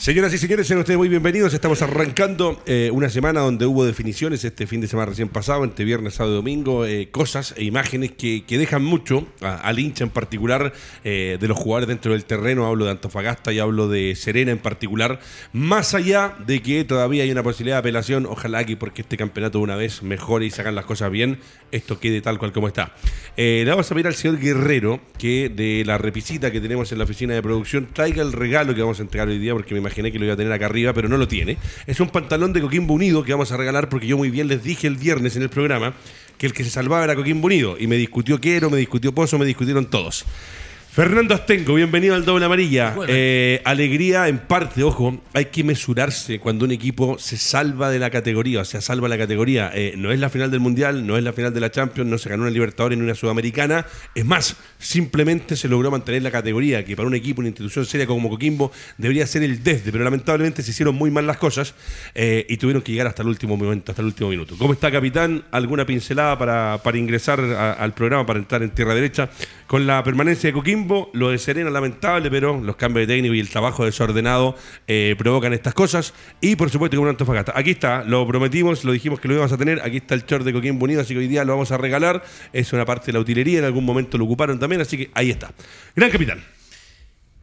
Señoras y señores, sean ustedes muy bienvenidos. Estamos arrancando eh, una semana donde hubo definiciones este fin de semana recién pasado, entre viernes, sábado y domingo, eh, cosas e imágenes que, dejan mucho al hincha en particular eh, de los jugadores dentro del terreno. Hablo de Antofagasta y hablo de Serena en particular. Más allá de que todavía hay una posibilidad de apelación, ojalá que porque este campeonato de una vez mejore y se hagan las cosas bien, esto quede tal cual como está. le vamos a pedir al señor Guerrero que de la repisita que tenemos en la oficina de producción traiga el regalo que vamos a entregar hoy día porque me que lo iba a tener acá arriba, pero no lo tiene. Es un pantalón de Coquimbo Unido que vamos a regalar porque yo muy bien les dije el viernes en el programa que el que se salvaba era Coquimbo Unido. Y me discutió Quiero, me discutió Pozo, me discutieron todos. Fernando Astengo, bienvenido al Doble Amarilla. Eh, alegría en parte, ojo, hay que mesurarse cuando un equipo se salva de la categoría, o sea, salva la categoría. Eh, no es la final del Mundial, no es la final de la Champions, no se ganó una Libertadores ni una Sudamericana. Es más, simplemente se logró mantener la categoría, que para un equipo, una institución seria como Coquimbo, debería ser el desde, pero lamentablemente se hicieron muy mal las cosas eh, y tuvieron que llegar hasta el último momento, hasta el último minuto. ¿Cómo está, capitán? ¿Alguna pincelada para, para ingresar al programa, para entrar en tierra derecha con la permanencia de Coquimbo? Lo de Serena lamentable, pero los cambios de técnico y el trabajo desordenado eh, provocan estas cosas. Y por supuesto que un Antofagasta. Aquí está, lo prometimos, lo dijimos que lo íbamos a tener. Aquí está el short de Coquín Bonito, así que hoy día lo vamos a regalar. Es una parte de la utilería, en algún momento lo ocuparon también, así que ahí está. Gran capitán.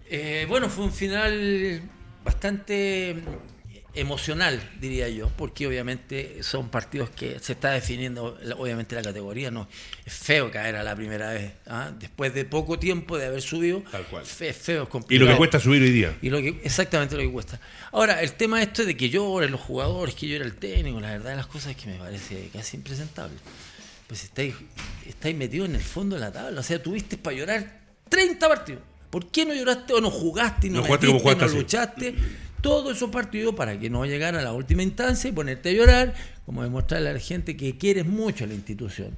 Eh, bueno, fue un final bastante emocional, diría yo, porque obviamente son partidos que se está definiendo, obviamente la categoría, no es feo caer a la primera vez, ¿ah? después de poco tiempo de haber subido, Tal cual. es feo, es complicado. Y lo que cuesta subir hoy día. Y lo que, exactamente lo que cuesta. Ahora, el tema esto de que lloren los jugadores, que llore el técnico, la verdad de las cosas es que me parece casi impresentable. Pues estáis, estáis metidos en el fondo de la tabla, o sea, tuviste para llorar 30 partidos. ¿Por qué no lloraste o no jugaste y no, jugaste como jugaste, no luchaste? Todo eso partido para que no llegara a la última instancia y ponerte a llorar, como demostrarle a la gente que quieres mucho a la institución.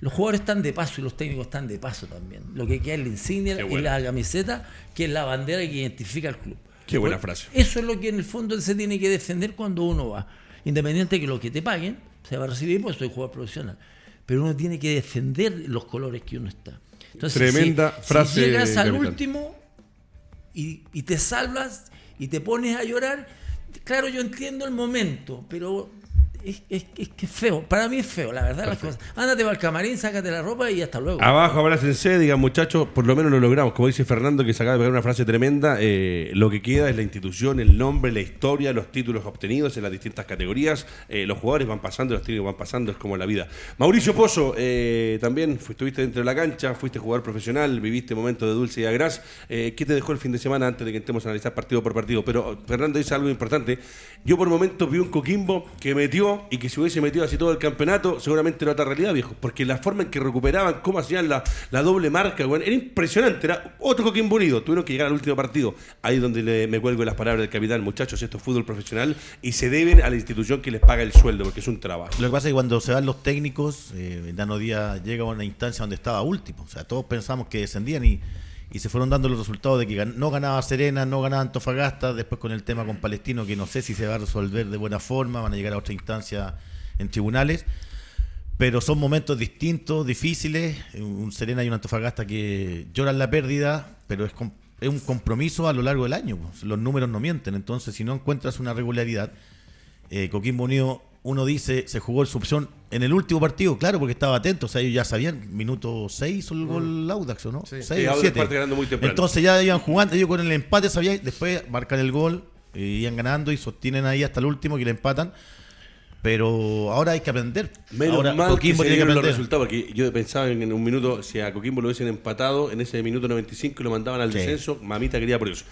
Los jugadores están de paso y los técnicos están de paso también. Lo que queda es la insignia y la camiseta, que es la bandera que identifica al club. Qué buena frase. Eso es lo que en el fondo se tiene que defender cuando uno va. Independiente de que lo que te paguen se va a recibir, pues soy jugador profesional. Pero uno tiene que defender los colores que uno está. Tremenda frase. Si llegas al último y, y te salvas, y te pones a llorar, claro, yo entiendo el momento, pero es, es, es, que es feo. Para mí es feo, la verdad, las cosas. Ándate para el camarín, sácate la ropa y hasta luego. Abajo, abrácense, digan muchachos, por lo menos lo logramos. Como dice Fernando, que se acaba de pegar una frase tremenda, eh, lo que queda es la institución, el nombre, la historia, los títulos obtenidos en las distintas categorías. Eh, los jugadores van pasando, los técnicos van pasando, es como la vida. Mauricio Pozo, eh, también estuviste dentro de la cancha, fuiste jugador profesional, viviste momentos de dulce y agraz. ¿Qué te dejó el fin de semana antes de que entremos a analizar partido por partido? Pero Fernando dice algo importante. Yo por momentos vi un Coquimbo que metió y que si hubiese metido así todo el campeonato, seguramente era otra realidad, viejo. Porque la forma en que recuperaban, cómo hacían la, doble marca, era impresionante. Era otro Coquimbo Unido. Tuvieron que llegar al último partido. Ahí donde me cuelgo las palabras del capitán, muchachos, esto es fútbol profesional y se deben a la institución que les paga el sueldo, porque es un trabajo. Lo que pasa es que cuando se van los técnicos, eh, Dano Díaz llega a una instancia donde estaba último. O sea, todos pensamos que descendían y y se fueron dando los resultados de que no ganaba Serena, no ganaba Antofagasta, después con el tema con Palestino, que no sé si se va a resolver de buena forma, van a llegar a otra instancia en tribunales, pero son momentos distintos, difíciles, un Serena y un Antofagasta que lloran la pérdida, pero es, un compromiso a lo largo del año, pues. los números no mienten, entonces si no encuentras una regularidad, eh, Coquimbo uno dice, se jugó su opción en el último partido, claro, porque estaba atento, o sea, ellos ya sabían, minuto 6 el gol mm. Audax, ¿o no? Sí. 6 o 7. Entonces ya iban jugando, ellos con el empate sabían, después marcan el gol, eh, iban ganando y sostienen ahí hasta el último que le empatan. Pero ahora hay que aprender. Menos ahora, mal Coquimbo que se tiene que los resultados, porque yo pensaba en, un minuto, si a Coquimbo lo hubiesen empatado, en ese minuto 95 lo mandaban al descenso, mamita quería por eso.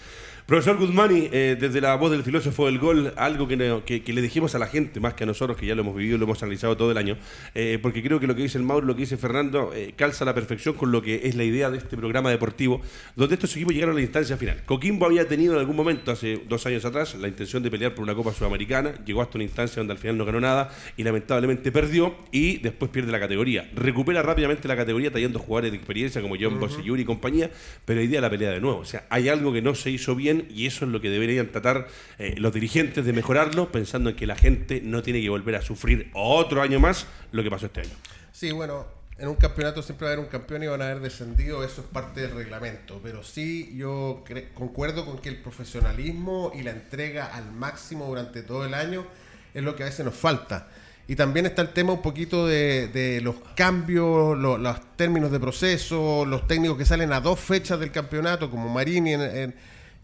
Profesor Guzmani, eh, desde la voz del filósofo del gol, algo que, le dijimos a la gente, más que a nosotros, que ya lo hemos vivido, lo hemos analizado todo el año, eh, porque creo que lo que dice el Mauro, lo que dice Fernando, eh, calza a la perfección con lo que es la idea de este programa deportivo, donde estos equipos llegaron a la instancia final. Coquimbo había tenido en algún momento, hace dos años atrás, la intención de pelear por una Copa Sudamericana, llegó hasta una instancia donde al final no ganó nada y lamentablemente perdió y después pierde la categoría. Recupera rápidamente la categoría trayendo jugadores de experiencia como John uh y compañía, pero día la pelea de nuevo. O sea, hay algo que no se hizo bien y eso es lo que deberían tratar eh, los dirigentes de mejorarlo, pensando en que la gente no tiene que volver a sufrir otro año más lo que pasó este año. Sí, bueno, en un campeonato siempre va a haber un campeón y van a haber descendido, eso es parte del reglamento. Pero sí, yo concuerdo con que el profesionalismo y la entrega al máximo durante todo el año es lo que a veces nos falta. Y también está el tema un poquito de, los cambios, los términos de proceso, los técnicos que salen a dos fechas del campeonato, como Marini.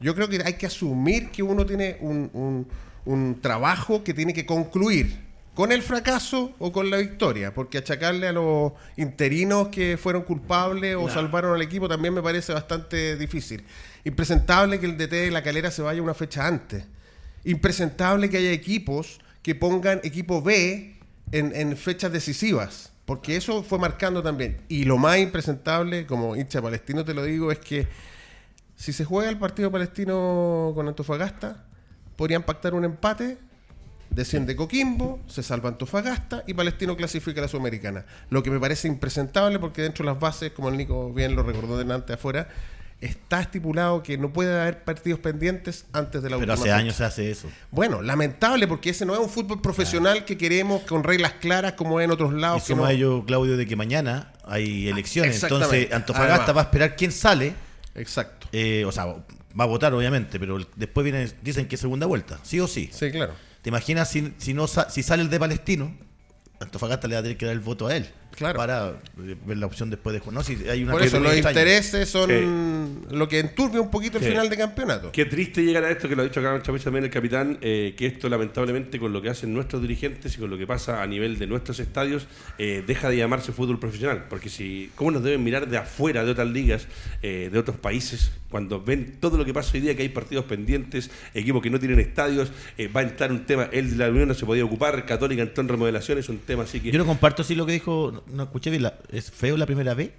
Yo creo que hay que asumir que uno tiene un, un trabajo que tiene que concluir con el fracaso o con la victoria, porque achacarle a los interinos que fueron culpables o salvaron al equipo también me parece bastante difícil. Impresentable que el DT de la calera se vaya una fecha antes. Impresentable que haya equipos que pongan equipo B en, fechas decisivas, porque eso fue marcando también. Y lo más impresentable, como hincha palestino te lo digo, es que si se juega el partido palestino con Antofagasta, podrían pactar un empate Desciende Coquimbo, se salva Antofagasta y Palestino clasifica a la Sudamericana. Lo que me parece impresentable porque dentro de las bases, como el Nico bien lo recordó delante afuera, está estipulado que no puede haber partidos pendientes antes de la Pero hace años se hace eso. Bueno, lamentable porque ese no es un fútbol profesional que queremos con reglas claras como en otros lados. Y como ello, Claudio, de que mañana hay elecciones. Entonces, Antofagasta va a esperar quién sale. Exacto. Eh, o sea, va a votar, obviamente, pero después viene, dicen que segunda vuelta, sí o sí. Sí, claro. ¿Te imaginas si, si, no, si sale el de Palestino? Antofagasta le va a tener que dar el voto a él. Claro. Para ver la opción después de no, si hay una Por eso los intereses son lo que enturbia un poquito el final de campeonato. Qué triste llegar a esto, que lo ha dicho acá veces también el capitán, eh, que esto lamentablemente con lo que hacen nuestros dirigentes y con lo que pasa a nivel de nuestros estadios, eh, deja de llamarse fútbol profesional. Porque si, ¿cómo nos deben mirar de afuera, de otras ligas, eh, de otros países, cuando ven todo lo que pasa hoy día, que hay partidos pendientes, equipos que no tienen estadios, va a entrar un tema, el de la Unión no se podía ocupar, Católica entró en remodelación, es un tema así que... Yo no comparto así lo que dijo no, escuché bien. ¿Es feo la primera vez?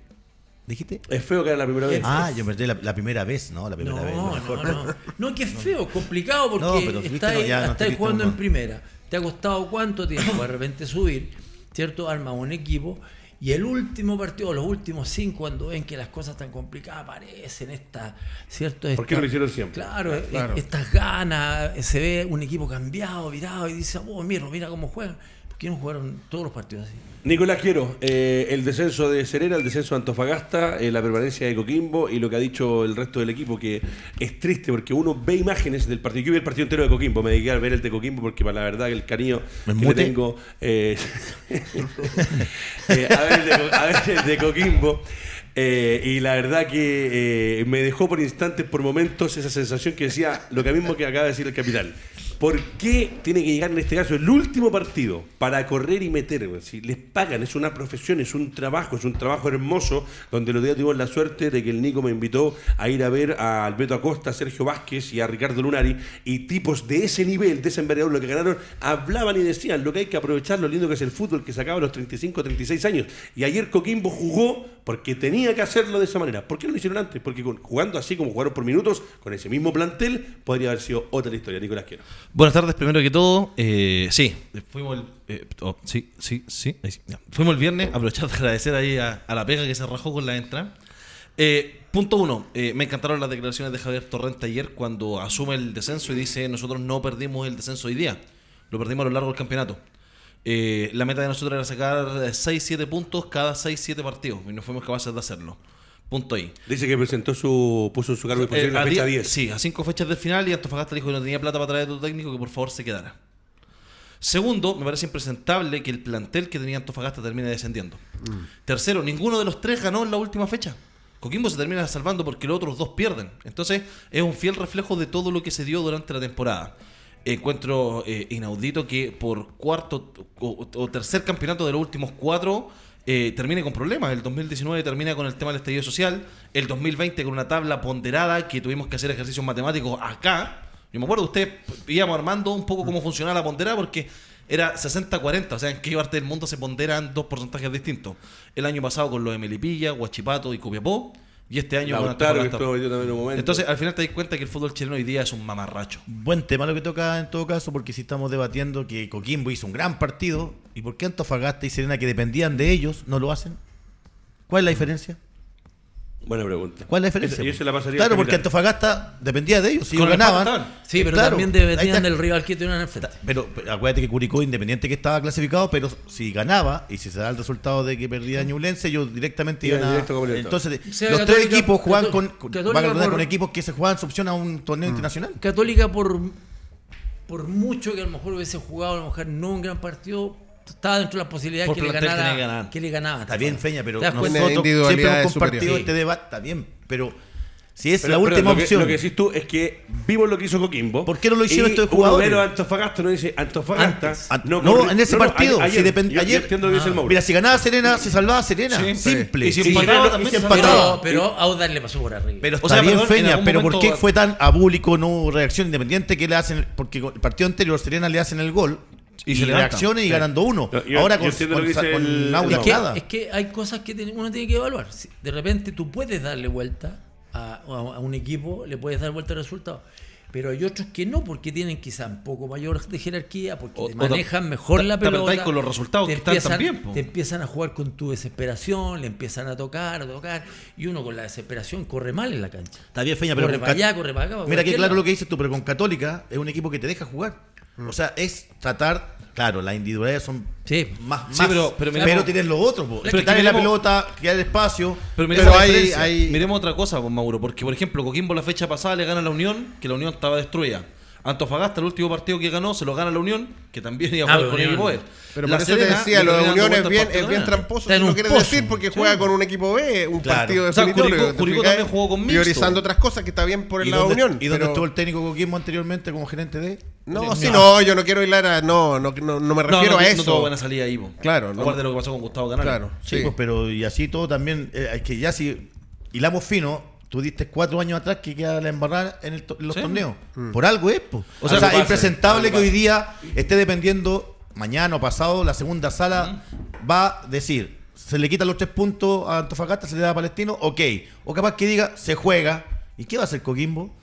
¿Dijiste? Es feo que era la primera vez. Ah, yo perdí la, la, primera vez, ¿no? La primera vez. No, no, no. que es feo, complicado porque estás jugando en primera. ¿Te ha costado cuánto tiempo de repente subir? ¿Cierto? Arma un equipo. Y el último partido, los últimos cinco, cuando ven que las cosas están complicadas, aparecen estas, ¿cierto? ¿Por qué lo hicieron siempre? Claro, estas ganas, se ve un equipo cambiado, virado, y dice, oh, mira, mira cómo juegan. ¿Por qué no jugaron todos los partidos así? Nicolás Quiero, eh, el descenso de Serena, el descenso de Antofagasta, eh, la permanencia de Coquimbo y lo que ha dicho el resto del equipo, que es triste porque uno ve imágenes del partido. Yo vi el partido entero de Coquimbo, me dediqué a ver el de Coquimbo porque para la verdad que el cariño que tengo. Eh, a, ver el de, Coquimbo. y la verdad que me dejó por instantes, por momentos, esa sensación que decía lo que mismo que acaba de decir el capitán. ¿Por qué tiene que llegar en este caso el último partido para correr y meter? Si les pagan, es una profesión, es un trabajo, es un trabajo hermoso, donde los días tuvimos la suerte de que el Nico me invitó a ir a ver a Alberto Acosta, a Sergio Vázquez y a Ricardo Lunari, y tipos de ese nivel, de ese envergadura, lo que ganaron, hablaban y decían lo que hay que aprovechar, lo lindo que es el fútbol, que se acaba a los 35, 36 años. Y ayer Coquimbo jugó porque tenía que hacerlo de esa manera. ¿Por qué no lo hicieron antes? Porque jugando así como jugaron por minutos, con ese mismo plantel, podría haber sido otra historia. Nicolás Quiero. Buenas tardes, primero que todo. Eh, sí, fuimos el, eh, oh, Fuimos el viernes, aprovechar de agradecer ahí a, la pega que se rajó con la entrada. Eh, punto uno, me encantaron las declaraciones de Javier Torrente ayer cuando asume el descenso y dice nosotros no perdimos el descenso hoy día, lo perdimos a lo largo del campeonato. La meta de nosotros era sacar 6-7 puntos cada 6-7 partidos y no fuimos capaces de hacerlo. Punto ahí. Dice que presentó su, puso su cargo de en la fecha 10. Sí, a cinco fechas del final y Antofagasta dijo que no tenía plata para traer a otro técnico que por favor se quedara. Segundo, me parece impresentable que el plantel que tenía Antofagasta termine descendiendo. Mm. Tercero, ninguno de los tres ganó en la última fecha. Coquimbo se termina salvando porque los otros dos pierden. Entonces, es un fiel reflejo de todo lo que se dio durante la temporada. Encuentro eh, inaudito que por cuarto o tercer campeonato de los últimos cuatro eh, termine con problemas. El 2019 termina con el tema del estallido social, el 2020 con una tabla ponderada que tuvimos que hacer ejercicios matemáticos acá. Yo me acuerdo, usted íbamos armando un poco cómo funcionaba la ponderada porque era 60-40, o sea, en qué parte del mundo se ponderan dos porcentajes distintos. El año pasado con los de Melipilla, Huachipato y Copiapó, y este año Entonces, al final te das cuenta que el fútbol chileno hoy día es un mamarracho. Buen tema lo que toca en todo caso, porque si estamos debatiendo que Coquimbo hizo un gran partido, ¿y por qué Antofagasta y Serena, que dependían de ellos, no lo hacen? ¿Cuál es la diferencia? Buena pregunta. ¿Cuál es la diferencia? Esa- la pasaría claro, al porque. Antofagasta dependía de ellos. Si Con ellos el ganaban. Sí, pero claro, también ahí dependían está. del rival que tuvieran enfrente. Pero, pero acuérdate que Curicó, independiente que estaba clasificado, pero si ganaba y si se da el resultado de que perdía Ñublense, ellos directamente Iban iban a. directo como Libertadores. Entonces, sea, los Católica- tres equipos juegan con, Cató- con, Católica van a recordar, por- con equipos que se juegan su opción a un torneo internacional. Católica por, por mucho que a lo mejor hubiese jugado, a lo mejor no un gran partido, estaba dentro de las posibilidades Por que le, que ganara, que le ganaba. Está bien, Feña, pero nosotros siempre hemos compartido este debate. Está bien, pero si es Pero- la pero última lo que- opción. Lo que decís tú es que vimos lo que hizo Coquimbo. ¿Por qué no lo hicieron estos uno jugadores? de Antofagasta no dice Antofagasta. Antes. An- no, en ese no, no, partido. ayer, si depend- yo- ayer, Mauro. Mira, si ganaba Serena, se salvaba Serena. Sí. Simple. Y si Sí, empataba pero- también y si se empataba. Pero, pero Audas le pasó por arriba. Pero O está sea, bien, perdón, Feña, pero ¿por qué fue tan abúlico, no hubo reacción independiente que le hacen? Porque el partido anterior Serena le hacen el gol Y y, se reaccionan y Sí. ganan 2-1. Yo- yo- Ahora con, con, con el- es, que, nada. es que hay cosas que uno tiene que evaluar. De repente tú puedes darle vuelta a, a un equipo, le puedes dar vuelta al resultado. Pero hay otros que no, porque tienen quizá un poco mayor de jerarquía, porque O- te manejan mejor la pelota. apretáis con los resultados te que están empiezan- también. Te empiezan a jugar con tu desesperación, le empiezan a tocar, a tocar, y uno con la desesperación corre mal en la cancha. Está bien, Feña, pero corre para allá, corre para acá. para Mira que claro lado. lo que dices tú, pero con Católica es un equipo que te deja jugar. O sea, es tratar, claro, las individualidades son Sí. más, Sí, más pero- pero pero, miremos- tienes lo otro, po. Pero la pelota, crear espacio. Pero, Pero miremos la hay- hay- Miremos otra cosa, pues, Mauro, porque por ejemplo, Coquimbo la fecha pasada le gana a la Unión, que la Unión estaba destruida. Antofagasta, el último partido que ganó, se lo gana a la Unión, que también iba a Ah, jugar con el equipo B. Pero La por eso te decía, lo de Unión es bien, es bien tramposo. Si no un quiere pozo. decir porque Sí. juega con un equipo B, un Claro. partido O sea. Curicó- ¿te Curicó fijas? también jugó con mixto. Priorizando otras cosas que está bien por el ¿Y lado dónde, Unión. ¿Y dónde pero- estuvo el técnico Coquimbo anteriormente como gerente de? No, sí, no, yo no quiero hilar a. No, no, no, no me No, refiero no, a no eso. tuvo buena salida ahí. Claro, no. Aparte de lo que pasó con Gustavo Canales. Claro, Sí, sí. pues, pero y así todo también, eh, es que ya si hilamos fino, tú diste cuatro años atrás que queda la embarrada en, el to- en los Sí. torneos. Mm. Por algo es, pues. O sea, Algo es pasa, impresentable que hoy día esté dependiendo, mañana o pasado, la segunda sala va a decir, se le quitan los tres puntos a Antofagasta, se le da a Palestino, ok. O capaz que diga, se juega. ¿Y qué va a hacer Coquimbo?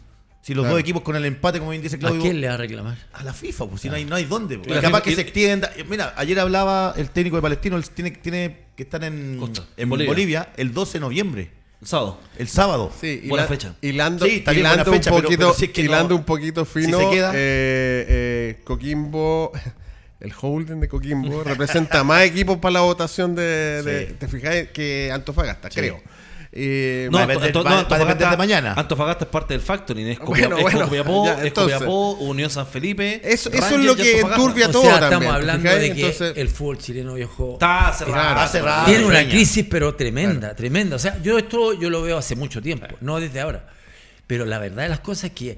Si los Claro. dos equipos con el empate, como bien dice ¿A Claudio, quién le va a reclamar? a la FIFA, pues si no hay, no hay dónde. pues. Claro. Y capaz que Y- se extienda. Eh, Mira, ayer hablaba el técnico de Palestino, él tiene, tiene que estar en, Costa, en Bolivia. Bolivia. el 12 de noviembre, El sábado. el sábado. Sí, Buena hila- fecha. Hilando, Sí, está bien, hilando buena fecha, un poquito, pero si es que hilando no- un poquito si fino. se queda- eh, eh, Coquimbo, el holding de Coquimbo representa más equipos para la votación de, de- Sí. ¿te fijáis? que Antofagasta, creo. Eh, Va a Anto- depender- Anto- va- va a depender Antofagasta- de mañana. Antofagasta es parte del Factoring, es Copiapó, bueno, es. Copiapó, Unión San Felipe. Eso, eso es lo que enturbia O todo sea, también. estamos ¿te hablando de que Entonces- el fútbol chileno viejo Está cerrado. Está cerrado. tiene una crisis pero tremenda, tremenda. O sea, yo esto yo lo veo hace mucho tiempo, no desde ahora. Pero la verdad de las cosas es que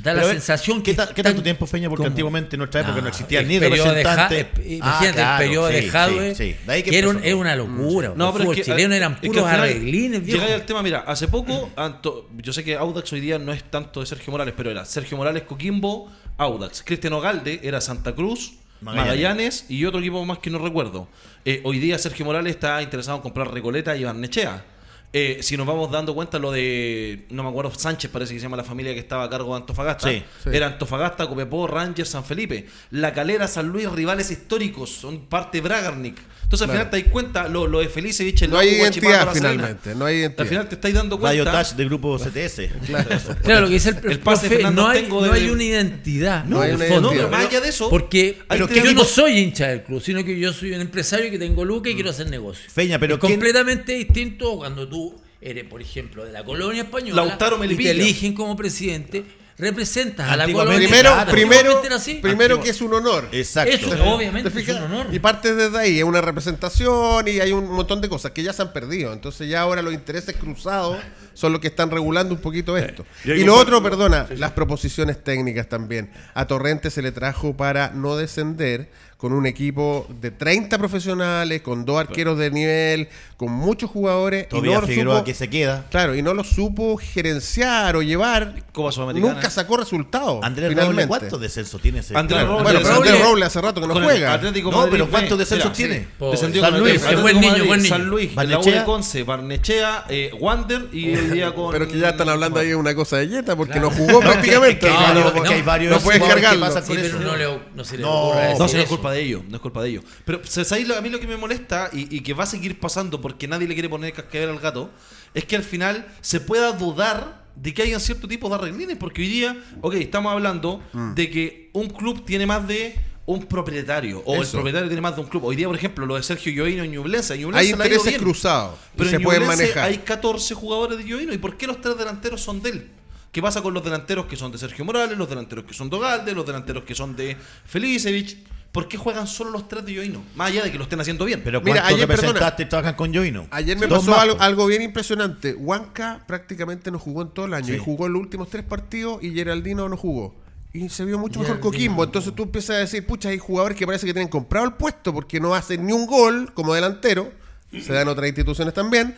da la Pero, a ver, sensación ¿qué que ta- qué tanto tiempo, Feña? Porque como- antiguamente en nuestra época no, Ah, existía el ni representante. eh, Ah, Imagínate claro, el periodo sí, de Jadwe, sí, sí. De que era, un- empezó. era una locura. No, pero es que, chileno eran es que puros final arreglines. Llegáis al tema, mira, hace poco, Anto- yo sé que Audax hoy día no es tanto de Sergio Morales, pero era Sergio Morales, Coquimbo, Audax. Cristiano Galde era Santa Cruz, Magallanes. Magallanes, y otro equipo más que no recuerdo. Eh, hoy día Sergio Morales está interesado en comprar Recoleta y Barnechea. Eh, si nos vamos dando cuenta lo de, no me acuerdo, Sánchez parece que se llama la familia que estaba a cargo de Antofagasta. Sí, sí. Era Antofagasta, Copiapó, Rangers, San Felipe. La Calera, San Luis, rivales históricos, son parte de Bragarnik. Entonces al Claro. final te das cuenta lo, lo de Felicevic, el No hay identidad finalmente, no hay identidad. Al final te estáis dando Radio cuenta. Touch del grupo CTS. Claro, lo que dice el, El pase de profe, Fernando no hay, Tengo no de- hay una identidad. No hay de una fondo. No, identidad. pero más allá de eso, Porque Pero yo ¿qué no soy hincha del club, sino que yo soy un empresario que tengo lucas y quiero hacer negocio. Feña, pero es ¿quién- completamente distinto cuando tú eres, por ejemplo, de la colonia española Lautaro y te Melipilla. eligen como presidente, representas a la colonia. Primero, Claro. primero, primero que es un honor. Exacto. Eso, ¿Te obviamente, es un honor. Y parte desde ahí, es una representación y hay un montón de cosas que ya se han perdido. Entonces ya ahora los intereses cruzados son los que están regulando un poquito esto. Y lo otro, perdona, las proposiciones técnicas también. A Torrente se le trajo para no descender con un equipo de 30 profesionales, con dos arqueros de nivel, con muchos jugadores. y Todavía no lo Figueroa supo- que se queda. Claro, y no lo supo gerenciar o llevar. Copa Sudamericana. Nunca sacó resultados. Andrés finalmente. Robles, ¿cuántos descensos tiene ese? Andrés Claro. Robles. Bueno, pero Andrés Robles- hace rato que no el juega. Atlético No, Madrid pero. ¿cuántos descensos Mira, tiene? sí. Descendió San el Luis, es buen niño, buen niño. San Luis, Barnechea. la Conce, Barnechea, eh, Wander y hoy día con. Pero que ya están hablando ahí de una cosa de Jetta porque Claro. no jugó prácticamente. No, varios- no, es que hay varios no puedes cargarlo. no, le, no se le No, decir No, eso. culpa culpa de ellos, no es culpa de ellos. Pero ¿sabéis a mí lo que me molesta y, y que va a seguir pasando porque nadie le quiere poner cascabel al gato? Es que al final se pueda dudar de que hayan cierto tipo de arreglines. Porque hoy día, ok, estamos hablando Mm. de que un club tiene más de un propietario o el propietario tiene más de un club. Hoy día, por ejemplo, lo de Sergio Yoino en Ñublense. en Hay intereses cruzados Pero se en pueden manejar. hay 14 jugadores de Yoino. ¿Y por qué los tres delanteros son de él? ¿Qué pasa con los delanteros que son de Sergio Morales, los delanteros que son de Ogalde, los delanteros que son de Felicevich? ¿Por qué juegan solo los tres de Yoino? Más allá de que lo estén haciendo bien. Pero Mira, ¿cuántos ayer, representantes trabajan con Joino? Ayer me Dos pasó algo, bien impresionante. Huanca prácticamente no jugó en todo el año Sí. y jugó en los últimos tres partidos y Geraldino no jugó. Y se vio mucho mejor Coquimbo. Entonces tú empiezas a decir, pucha, hay jugadores que parece que tienen comprado el puesto porque no hacen ni un gol como delantero. Se dan otras instituciones también.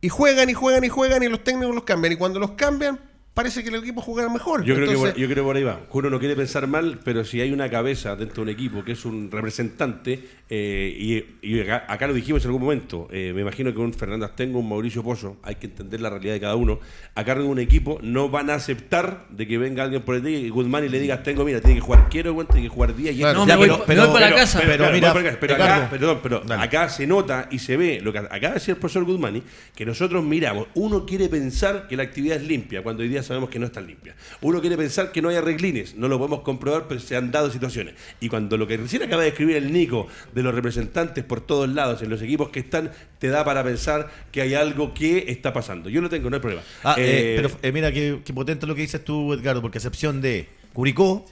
Y juegan y juegan y juegan y los técnicos los cambian. Y cuando los cambian, parece que el equipo juega mejor. Yo creo, que por, yo creo que por ahí va. Uno no quiere pensar mal, pero si hay una cabeza dentro de un equipo que es un representante, eh, y, y acá, acá lo dijimos en algún momento, eh, me imagino que un Fernando Astengo, un Mauricio Pozo, hay que entender la realidad de cada uno, a cargo de un equipo no van a aceptar de que venga alguien por el día y Guzmán y le diga Astengo, mira, tiene que jugar quiero, güey, tiene que jugar día y Claro. No, Ya, me, pero- voy, me pero- voy para pero- casa. pero- pero, mira, acá, acá, perdón, pero dale. acá se nota y se ve lo que acaba de decir el profesor Guzmani, que nosotros miramos, uno quiere pensar que la actividad es limpia, cuando hoy día sabemos que no es tan limpia. Uno quiere pensar que no hay arreglines, no lo podemos comprobar, pero se han dado situaciones. Y cuando lo que recién acaba de escribir el Nico de los representantes por todos lados, en los equipos que están, te da para pensar que hay algo que está pasando. Yo lo tengo, no hay problema. Ah, eh, Eh, pero eh, mira qué, qué potente lo que dices tú, Edgardo, porque a excepción de Curicó,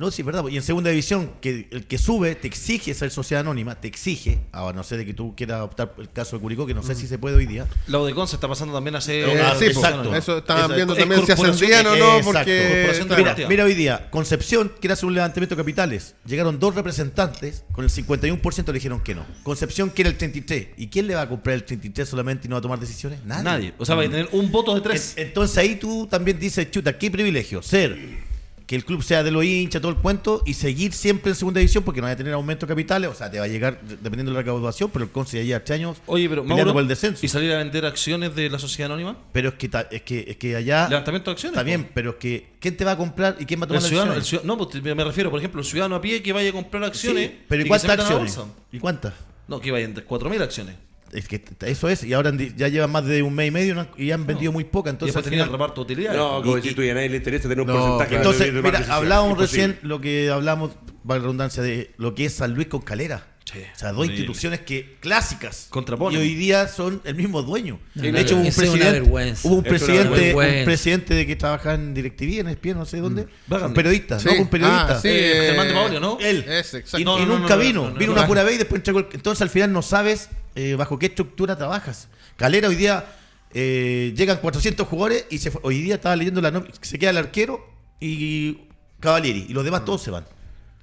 no, sí, es verdad, y en segunda división, que el que sube te exige ser sociedad anónima, te exige, ahora no sé de que tú quieras optar por el caso de Curicó, que no sé si se puede hoy día. La UDECON se está pasando también hace... Eh, Ah, sí, exacto. Eso estaban viendo Es también si ascendían o no, Exacto. porque Mira, mira hoy día, Concepción quiere hacer un levantamiento de capitales. Llegaron dos representantes, con el 51% le dijeron que no. Concepción quiere el 33%. ¿Y quién le va a comprar el 33% solamente y no va a tomar decisiones? Nadie. Nadie. O sea, va a tener un voto de tres. En- Entonces ahí tú también dices, chuta, qué privilegio ser que el club sea de los hinchas, todo el cuento, y seguir siempre en segunda división porque no va a tener aumento de capitales, o sea, te va a llegar de- dependiendo de la recaudación, pero el Conce ya lleva tres años Oye, pero peleando Mauro, por el descenso. ¿y salir a vender acciones de la sociedad anónima? Pero es que, ta- es que, es que allá Levantamiento de acciones. está bien, pero es que ¿quién te va a comprar y quién va a El tomar las ciudadano, el acciones? ciudad- no, pues me refiero, por ejemplo, el ciudadano a pie que vaya a comprar acciones. Sí, pero ¿y que cuántas acciones? ¿Y cuántas? No, que vayan 4.000 acciones. Es que eso es, y ahora ya llevan más de un mes y medio y han vendido muy poca, y entonces después al tenía el final- reparto de utilidades. no, como y- decís tú, y a nadie le interesa tener un No, porcentaje. Entonces, de- mira, hablábamos recién lo que hablamos, va la redundancia, de lo que es San Luis con Calera. Sí, o sea, dos instituciones que clásicas. Contraponen. Y hoy día son el mismo dueño. No, de hecho, hubo un presidente, vergüenza. hubo un presidente, un presidente de que trabaja en DirecTV, en ESPN, no sé dónde. Wagner. Un periodista, Sí. ¿no? Un periodista. Ah, sí, Eh, eh, Germán de Paulio, ¿no? Él. Ese. Y, No, y nunca no, vino. no, no, vino no. una pura vez y después entregó el- Entonces, al final no sabes eh, bajo qué estructura trabajas. Calera hoy día eh, llegan 400 jugadores y se fue- hoy día estaba leyendo la se queda el arquero y Cavalieri. Y los demás todos se van.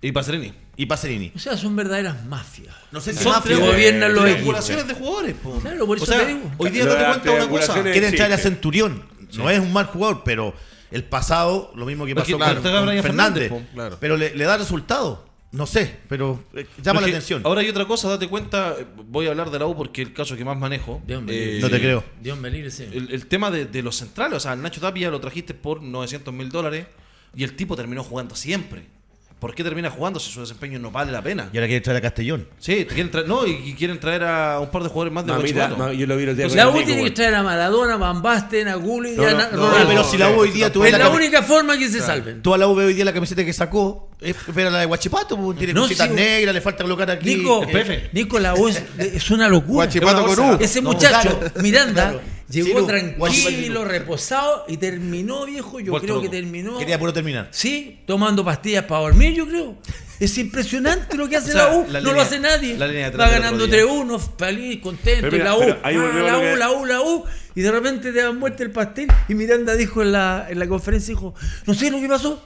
Y Pacerini. Y Pacerini. O sea, son verdaderas mafias. No sé si Son mafia, que gobiernan los triangulaciones de jugadores. po. Claro, por o eso sea, te digo. hoy día date las cuenta una cosa. Quieren traer a existe. Centurión. No es un mal jugador, pero el pasado, lo mismo que Porque pasó claro, con, con Fernández. Fernández, po, claro. Pero le, le da resultado. No sé, pero eh, llama la atención. Ahora hay otra cosa, date cuenta, eh, voy a hablar de la U porque es el caso que más manejo. Dios me Eh, No te creo. Dios me libre, sí. El, el tema de, de los centrales, o sea, el Nacho Tapia lo trajiste por 900 mil dólares y el tipo terminó jugando siempre. ¿Por qué termina jugando si su desempeño no vale la pena? Y ahora quiere traer a Castellón. Sí, te quieren traer, no, y, quieren traer a un par de jugadores más de Mamita, ma- yo lo vi el día La U tiene que traer a Maradona, a Van Basten, a Gulli y No, a no, no, pero si la U hoy día tú Es la, única forma que se salven. tú a la U hoy día la camiseta que sacó, es ver a la de Guachipato, pues, tiene No, cositas sí. negras, le falta colocar aquí. Nico, eh, Pepe. Nico, la U es, es una locura. Guachipato con U. Ese No, muchacho, claro, Miranda, claro. Llegó Ciru, tranquilo, reposado y terminó, viejo. Yo Vuelto creo que terminó. Quería puro terminar. Sí, tomando pastillas para dormir, yo creo. Es impresionante lo que hace O sea, la U. la no lo hace nadie. la línea Va ganando otro día. 3-1, feliz, contento. Mira, la U, ah, la a lo U, la U, la U. Y de repente te dan muerte el pastel. Y Miranda dijo en la, en la conferencia, dijo, no sé lo que pasó.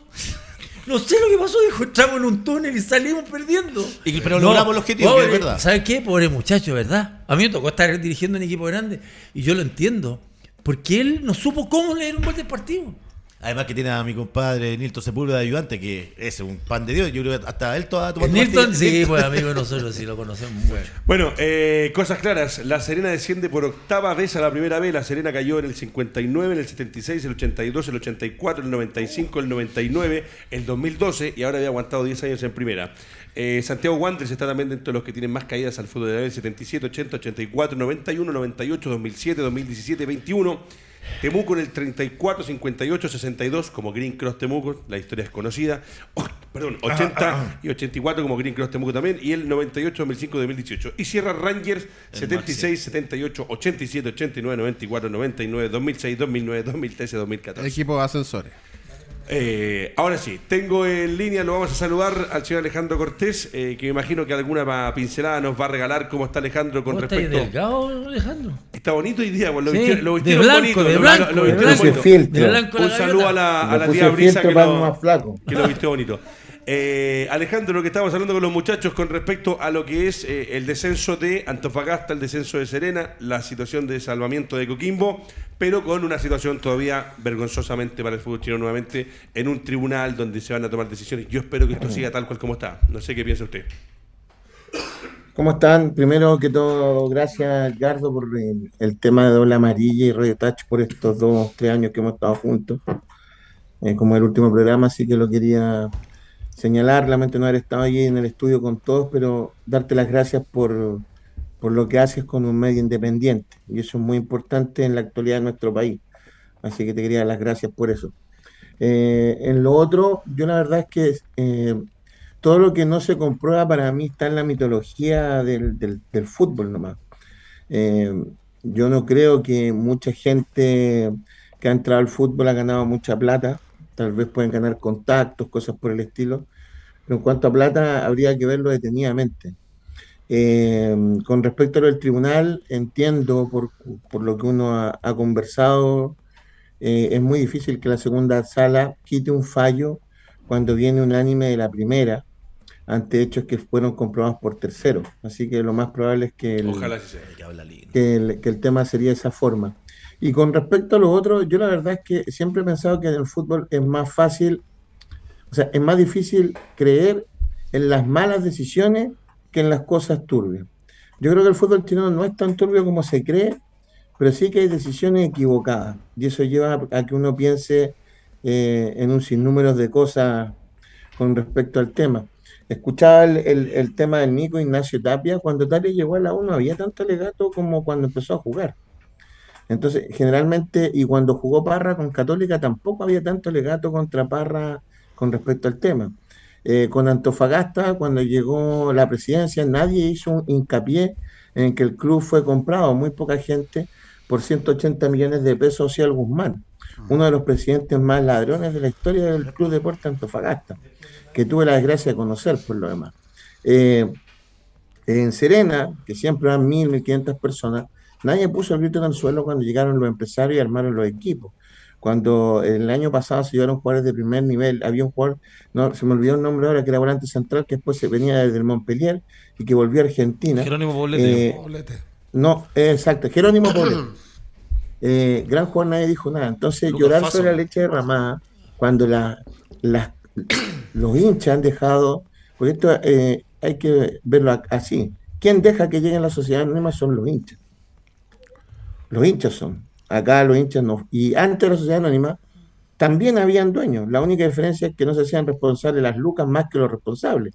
No sé lo que pasó, dijo, entramos en un túnel y salimos perdiendo. Y- pero logramos el objetivo, pobre, que es verdad. ¿Sabes qué? Pobre muchacho, ¿verdad? A mí me tocó estar dirigiendo un equipo grande y yo lo entiendo. Porque él no supo cómo leer un gol del partido. Además que tiene a mi compadre Nilton Sepúlveda de ayudante, que es un pan de Dios. Yo creo que hasta él toda tomando Nilton, sí, pues amigo de nosotros, sí lo conocemos mucho. Bueno, eh, cosas claras. La Serena desciende por octava vez a la primera vez. La Serena cayó en el 59, en el 76, el 82, el 84, el 95, el 99, el 2012 y ahora había aguantado 10 años en primera. Eh, Santiago Wanderers está también dentro de los que tienen más caídas al fútbol de la 77, 80, 84, 91, 98, 2007, 2017, 21. Temuco en el 34, 58, 62 como Green Cross Temuco, la historia es conocida. Oh, perdón, 80 ah, ah, ah. y 84 como Green Cross Temuco también. Y el 98, 2005, 2018. Y cierra Rangers 76, 78, 87, 89, 94, 99, 2006, 2009, 2013, 2014. Equipo de ascensores. Eh, ahora sí, tengo en línea, lo vamos a saludar al señor Alejandro Cortés, eh, que me imagino que alguna pincelada nos va a regalar. ¿Cómo está Alejandro con respecto? ¿Está delgado, Alejandro? Está bonito hoy día, pues, lo, sí, lo de blanco, De blanco, lo, Un saludo a la, a la tía Brisa que lo, que lo vistió bonito. Eh, Alejandro, lo que estábamos hablando con los muchachos con respecto a lo que es eh, el descenso de Antofagasta, el descenso de Serena, la situación de salvamiento de Coquimbo, pero con una situación todavía vergonzosamente para el fútbol chino nuevamente en un tribunal donde se van a tomar decisiones. Yo espero que esto siga tal cual como está. No sé qué piensa usted. ¿Cómo están? Primero que todo, gracias Edgardo por el, tema de Doble Amarilla y Radio Touch por estos dos, tres años que hemos estado juntos. Eh, como el último programa, así que lo quería señalar, lamento no haber estado allí en el estudio con todos, pero darte las gracias por, por lo que haces con un medio independiente. Y eso es muy importante en la actualidad de nuestro país. Así que te quería dar las gracias por eso. Eh, en lo otro, yo la verdad es que eh, todo lo que no se comprueba para mí está en la mitología del, del, fútbol nomás. Eh, yo no creo que mucha gente que ha entrado al fútbol ha ganado mucha plata tal vez pueden ganar contactos, cosas por el estilo, pero en cuanto a plata habría que verlo detenidamente. Eh, con respecto a lo del tribunal, entiendo por, lo que uno ha, conversado, eh, es muy difícil que la segunda sala quite un fallo cuando viene unánime de la primera, ante hechos que fueron comprobados por terceros. Así que lo más probable es que que que el tema sería de esa forma. Y con respecto a lo otro, yo la verdad es que siempre he pensado que en el fútbol es más fácil, o sea, es más difícil creer en las malas decisiones que en las cosas turbias. Yo creo que el fútbol chileno no es tan turbio como se cree, pero sí que hay decisiones equivocadas. Y eso lleva a que uno piense eh, en un sinnúmero de cosas con respecto al tema. Escuchaba el, tema del Nico Ignacio Tapia. Cuando Tapia llegó a la 1 había tanto legato como cuando empezó a jugar. Entonces, generalmente, y cuando jugó Parra con Católica, tampoco había tanto legato contra Parra con respecto al tema. Eh, con Antofagasta, cuando llegó la presidencia, nadie hizo un hincapié en que el club fue comprado, muy poca gente, por 180 millones de pesos al Guzmán, uno de los presidentes más ladrones de la historia del Club Deporte Antofagasta, que tuve la desgracia de conocer por lo demás. Eh, en Serena, que siempre van mil, mil quinientas personas, Nadie puso el grito en el suelo cuando llegaron los empresarios y armaron los equipos. Cuando el año pasado se llevaron jugadores de primer nivel, había un jugador, no, se me olvidó el nombre ahora, que era volante central, que después se venía desde el Montpellier y que volvió a Argentina. Jerónimo Poblete. Eh, no, exacto, Jerónimo Poblete. Eh, gran jugador, nadie dijo nada. Entonces, llorar sobre la leche derramada, cuando la, los hinchas han dejado, porque esto eh, hay que verlo así. ¿Quién deja que lleguen a la sociedad anónima son los hinchas? Los hinchas son. Acá los hinchas no. Y antes de la sociedad anónima también habían dueños. La única diferencia es que no se hacían responsables las lucas más que los responsables.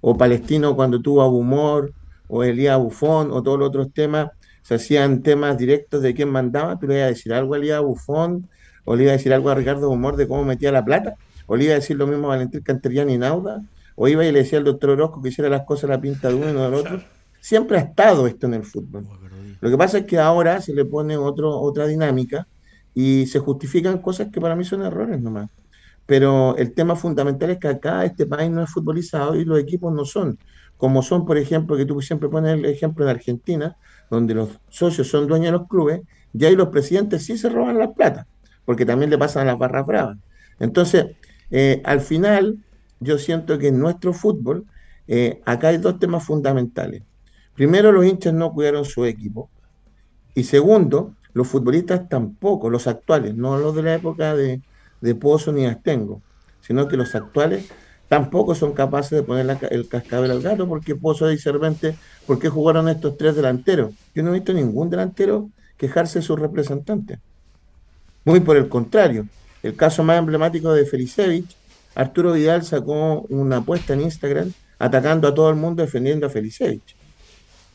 O Palestino cuando tuvo a Bumor, o Elías Bufón, o todos los otros temas, se hacían temas directos de quién mandaba. Tú le ibas a decir algo a Elías Bufón, o le ibas a decir algo a Ricardo Bumor de cómo metía la plata, o le iba a decir lo mismo a Valentín Canteriani y Nauda, o iba y le decía al doctor Orozco que hiciera las cosas a la pinta de uno y no del otro. Siempre ha estado esto en el fútbol. Lo que pasa es que ahora se le pone otro, otra dinámica y se justifican cosas que para mí son errores nomás. Pero el tema fundamental es que acá este país no es futbolizado y los equipos no son. Como son, por ejemplo, que tú siempre pones el ejemplo de Argentina, donde los socios son dueños de los clubes, y ahí los presidentes sí se roban la plata, porque también le pasan las barras bravas. Entonces, eh, al final, yo siento que en nuestro fútbol, eh, acá hay dos temas fundamentales. Primero, los hinchas no cuidaron su equipo. Y segundo, los futbolistas tampoco, los actuales, no los de la época de, de Pozo ni Astengo, sino que los actuales tampoco son capaces de poner el cascabel al gato, porque Pozo y Cervente, ¿por qué jugaron estos tres delanteros? Yo no he visto ningún delantero quejarse de sus representantes. Muy por el contrario, el caso más emblemático de Felicevich, Arturo Vidal sacó una apuesta en Instagram atacando a todo el mundo defendiendo a Felicevich.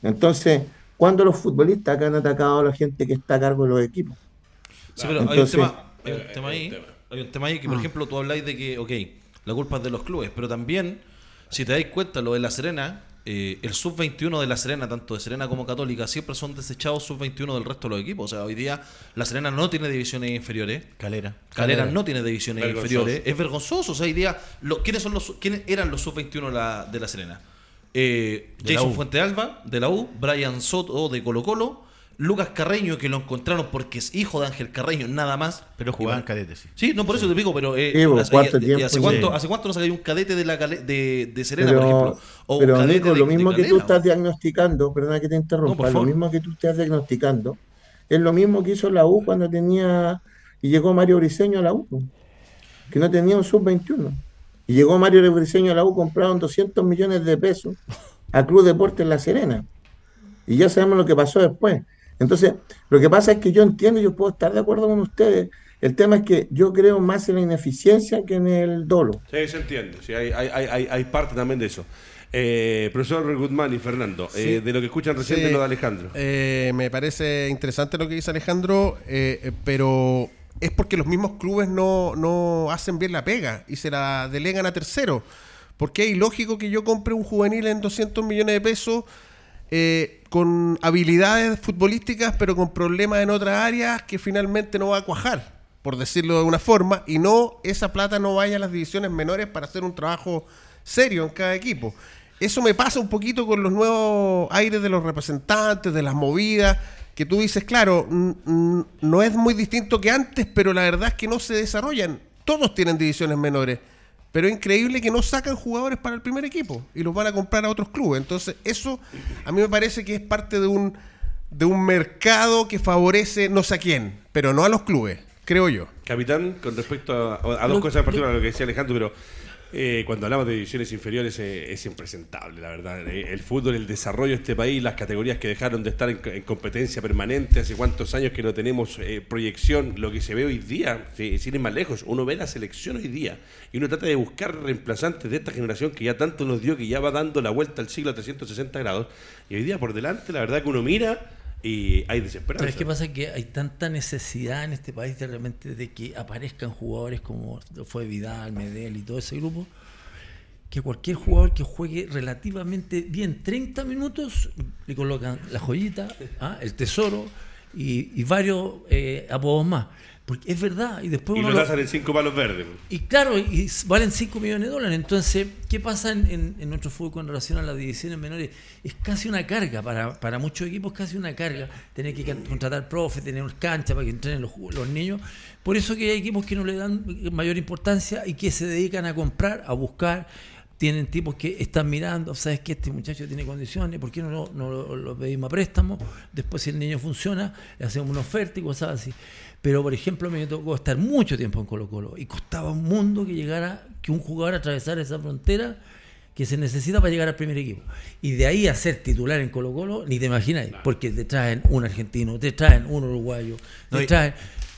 Entonces, ¿cuándo los futbolistas acá han atacado a la gente que está a cargo de los equipos? Sí, pero Entonces- hay un tema, hay un tema ahí, hay un tema ahí que, por ejemplo, tú habláis de que, ok, la culpa es de los clubes, pero también, si te dais cuenta, lo de La Serena, eh, el sub-21 de La Serena, tanto de Serena como Católica, siempre son desechados sub-21 del resto de los equipos. O sea, hoy día La Serena no tiene divisiones inferiores. Calera. Calera no tiene divisiones Vergonzoso. inferiores. Es vergonzoso. O sea, hoy día, lo- ¿quiénes, son los, ¿quiénes eran los sub-21 de la, de la Serena? Eh, Jason U. Fuente Alba, de la U, Brian Soto, de Colo Colo, Lucas Carreño, que lo encontraron porque es hijo de Ángel Carreño, nada más. Pero jugaban cadetes, sí. Sí, no, por eso te digo, pero. Eh, Sí, pues, hace, cuarto y- y tiempo, hace, sí. cuánto, ¿Hace cuánto no salió un cadete de, la de, de Serena, por ejemplo? O un pero cadete Nico, de- lo de mismo que tú estás diagnosticando, perdona que te interrumpa, lo mismo que tú estás diagnosticando, es lo mismo que hizo la U cuando tenía, y llegó Mario Briseño a la U, que no tenía un sub-21. Y llegó Mario Briseño a la U, compraron 200 millones de pesos a Club Deportes La Serena. Y ya sabemos lo que pasó después. Entonces, lo que pasa es que yo entiendo, yo puedo estar de acuerdo con ustedes. El tema es que yo creo más en la ineficiencia que en el dolo. Sí, se entiende. Sí, hay, hay, hay, hay- hay parte también de eso. Eh, profesor Guzmán y Fernando, Sí. eh, de lo que escuchan recién Sí. de lo de Alejandro. Eh, me parece interesante lo que dice Alejandro, eh, pero es porque los mismos clubes no, no hacen bien la pega y se la delegan a terceros. Porque es ilógico que yo compre un juvenil en 200 millones de pesos eh, con habilidades futbolísticas, pero con problemas en otras áreas que finalmente no va a cuajar, por decirlo de una forma, y no esa plata no vaya a las divisiones menores para hacer un trabajo serio en cada equipo. Eso me pasa un poquito con los nuevos aires de los representantes, de las movidas, que tú dices, claro, no es muy distinto que antes, pero la verdad es que no se desarrollan. Todos tienen divisiones menores. Pero es increíble que no sacan jugadores para el primer equipo y los van a comprar a otros clubes. Entonces, eso a mí me parece que es parte de un, de un mercado que favorece no sé a quién, pero no a los clubes, creo yo. Capitán, con respecto a, a dos cosas en particular, lo que decía Alejandro, pero eh, cuando hablamos de divisiones inferiores eh, es impresentable, la verdad. Eh, el fútbol, el desarrollo de este país, las categorías que dejaron de estar en, en competencia permanente, hace cuántos años que no tenemos eh, proyección, lo que se ve hoy día, sí, sin más lejos, uno ve la selección hoy día y uno trata de buscar reemplazantes de esta generación que ya tanto nos dio, que ya va dando la vuelta al siglo a 360 grados, y hoy día por delante, la verdad que uno mira y hay desesperanza. ¿Sabes qué pasa? Que hay tanta necesidad en este país de realmente de que aparezcan jugadores como fue Vidal, Medel y todo ese grupo, que cualquier jugador que juegue relativamente bien 30 minutos le colocan la joyita, ¿ah? el tesoro y, varios eh, apodos más. Porque es verdad, y después Y uno lo lo- en cinco palos verdes. y claro, y valen 5 millones de dólares. Entonces, ¿qué pasa en, en- en nuestro fútbol con relación a las divisiones menores? Es casi una carga, para, para muchos equipos casi una carga. Tener que contratar profes, tener cancha para que entrenen los, los niños. Por eso que hay equipos que no le dan mayor importancia y que se dedican a comprar, a buscar. Tienen tipos que están mirando, sabes que este muchacho tiene condiciones, ¿por qué no no lo- lo pedimos a préstamo? Después, si el niño funciona, le hacemos una oferta y cosas así. Pero, por ejemplo, me tocó estar mucho tiempo en Colo Colo y costaba un mundo que llegara, que un jugador atravesara esa frontera que se necesita para llegar al primer equipo. Y de ahí a ser titular en Colo Colo, ni te imagináis, porque te traen un argentino, te traen un uruguayo, te No, traen...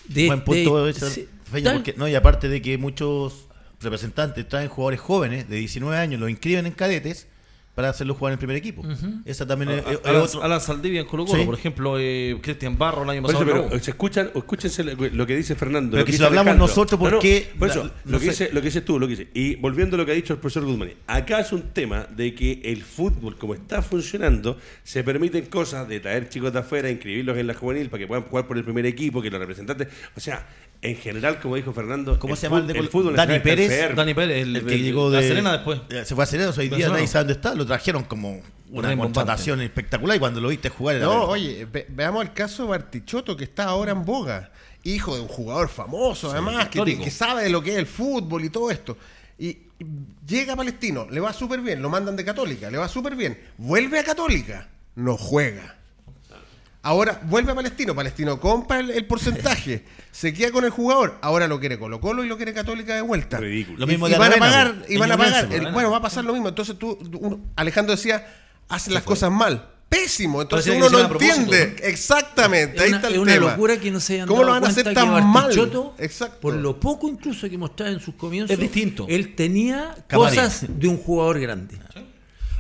De, Buen punto de- ese, sí, Feña, tal- porque, no, y aparte de que muchos representantes traen jugadores jóvenes de 19 años, los inscriben en cadetes para hacerlos jugar en el primer equipo. Esa también es, es- es Alan, otro- Alan Saldivia en Colo Colo, Sí. por ejemplo, eh, Cristian Barro el año eso, pasado. pero se escuchan, escúchense lo, que dice Fernando. Pero lo que dice si lo hablamos Alejandro. nosotros, ¿por qué? por eso, La- lo, no que dice, lo que dices tú, lo que dice. Y volviendo a lo que ha dicho el profesor Guzmán, acá es un tema de que el fútbol, como está funcionando, se permiten cosas de traer chicos de afuera, inscribirlos en la juvenil para que puedan jugar por el primer equipo, que los representantes. O sea, en general, como dijo Fernando, ¿Cómo el se llama el de el fútbol Dani Pérez? Dani Pérez, el, el que el- llegó La de Serena después. Se fue a Serena, hoy día nadie sabe dónde está. Lo trajeron como una contratación espectacular y cuando lo viste jugar era No, oye, ve- veamos el caso de Bartichotto, que está ahora en boga. Hijo de un jugador famoso, además, que, que sabe de lo que es el fútbol y todo esto. Y y llega a Palestino, le va súper bien, lo mandan de Católica, le va súper bien. Vuelve a Católica, no juega. Ahora vuelve a Palestino. Palestino compra el, el porcentaje. se queda con el jugador. Ahora lo quiere Colo Colo y lo quiere Católica de vuelta. Ridículo. Lo Y- mismo y, de van a pagar. Y van a pagar. El- bueno, va a pasar lo mismo. Entonces tú, uno- Alejandro decía, hacen las cosas mal. Pésimo. Entonces uno lo no entiende. Exactamente. Es Ahí una, está el es una tema. locura que no se hayan ¿Cómo lo van a hacer tan mal? Exacto. por lo poco incluso que mostraba en sus comienzos, Es distinto. él tenía Camarín. cosas de un jugador grande.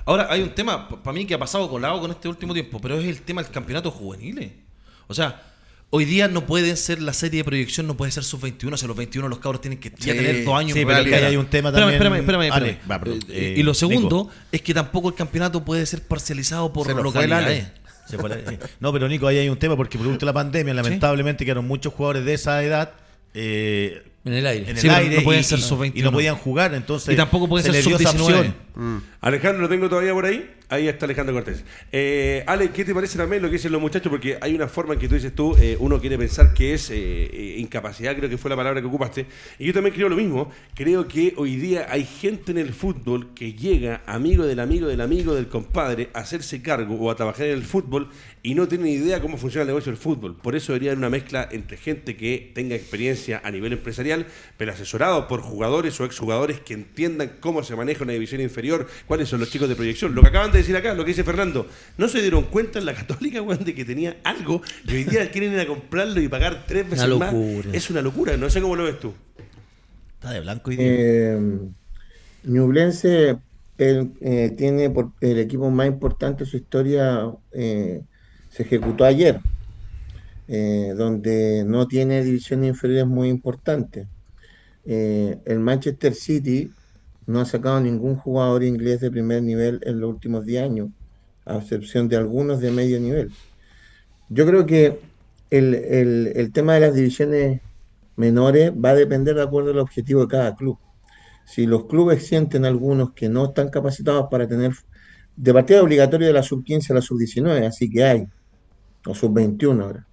Ahora, hay un tema, para mí, que ha pasado colado con este último tiempo, pero es el tema del campeonato juvenil. O sea, hoy día no pueden ser la serie de proyección, no puede ser sub-21, o sea, los 21 los cabros tienen que ya tener dos años Sí, pero acá hay un tema Espérame, también- espérame, espérame, Ale, espérame. va, perdón. Eh, Eh, y lo segundo Nico. es que tampoco el campeonato puede ser parcializado por Se localidades. Se fue la- eh, No, pero Nico, ahí hay un tema porque producto de la pandemia, lamentablemente quedaron muchos jugadores de esa edad eh, En el aire. en el Sí, aire no pueden y, ser y- sub-21. y no podían jugar, entonces Y tampoco pueden se ser les dio esa sub-19. opción. Alejandro, ¿lo tengo todavía por ahí? Ahí está Alejandro Cortés. Eh, Ale, ¿qué te parece también lo que dicen los muchachos? Porque hay una forma en que tú dices tú, eh, uno quiere pensar que es eh, incapacidad, creo que fue la palabra que ocupaste. Y yo también creo lo mismo. Creo que hoy día hay gente en el fútbol que llega, amigo del amigo del amigo del compadre, a hacerse cargo o a trabajar en el fútbol y no tienen idea cómo funciona el negocio del fútbol. Por eso debería haber una mezcla entre gente que tenga experiencia a nivel empresarial, pero asesorado por jugadores o exjugadores que entiendan cómo se maneja una división inferior, cuáles son los chicos de proyección. Lo que acaban de decir acá, lo que dice Fernando, no se dieron cuenta en la Católica, weón, de que tenía algo y hoy día quieren ir a comprarlo y pagar tres veces Una más. Es una locura, no sé cómo lo ves tú. Está de blanco y. Eh, Ñublense él, eh, tiene por, el equipo más importante de su historia, eh, se ejecutó ayer, eh, donde no tiene divisiones inferiores muy importantes. Eh, el Manchester City no ha sacado ningún jugador inglés de primer nivel en los últimos 10 años, a excepción de algunos de medio nivel. Yo creo que el, el- tema de las divisiones menores va a depender de acuerdo al objetivo de cada club. Si los clubes sienten algunos que no están capacitados para tener de partida obligatorio de la sub-15 a la sub-19, así que hay, o sub-21 ahora.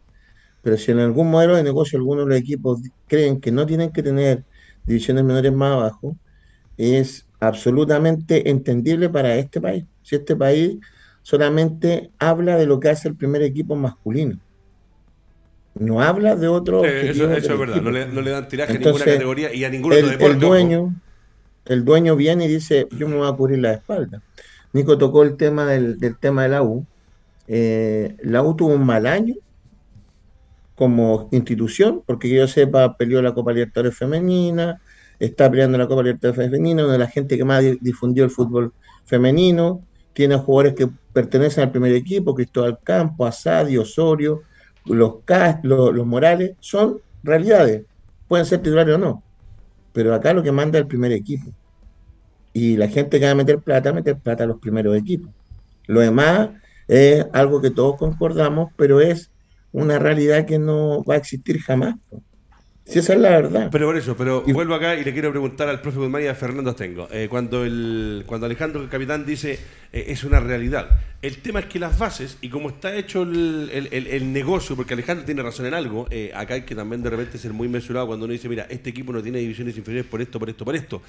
Pero si en algún modelo de negocio algunos de los equipos creen que no tienen que tener divisiones menores más abajo, es absolutamente entendible para este país. Si este país solamente habla de lo que hace el primer equipo masculino, no habla de otro. Eh, eso, eso es verdad, no le, no le dan tiraje a ninguna categoría y a ningún el, otro deporte. el dueño, el dueño viene y dice, yo me voy a cubrir la espalda. Nico tocó el tema del, del tema de la U. Eh, la U tuvo un mal año como institución, porque que yo sepa, peleó la Copa Libertadores Femenina, está peleando la Copa Libertadores Femenina, una de la gente que más di- difundió el fútbol femenino, tiene jugadores que pertenecen al primer equipo, Cristóbal Campo, Asadi, Osorio, los, Cas- los, Morales, son realidades, pueden ser titulares o no, pero acá lo que manda es el primer equipo. Y la gente que va a meter plata, meter plata a los primeros equipos. Lo demás es algo que todos concordamos, pero es una realidad que no va a existir jamás. Si esa es la verdad. Pero por eso, pero Y- vuelvo acá y le quiero preguntar al profe Guzmán y a Fernando Astengo. Eh, cuando, el, cuando Alejandro, el capitán, dice eh, es una realidad. El tema es que las bases y como está hecho el, el- el- el negocio, porque Alejandro tiene razón en algo, eh, acá hay que también de repente ser muy mesurado cuando uno dice, mira, este equipo no tiene divisiones inferiores por esto, por esto, por esto.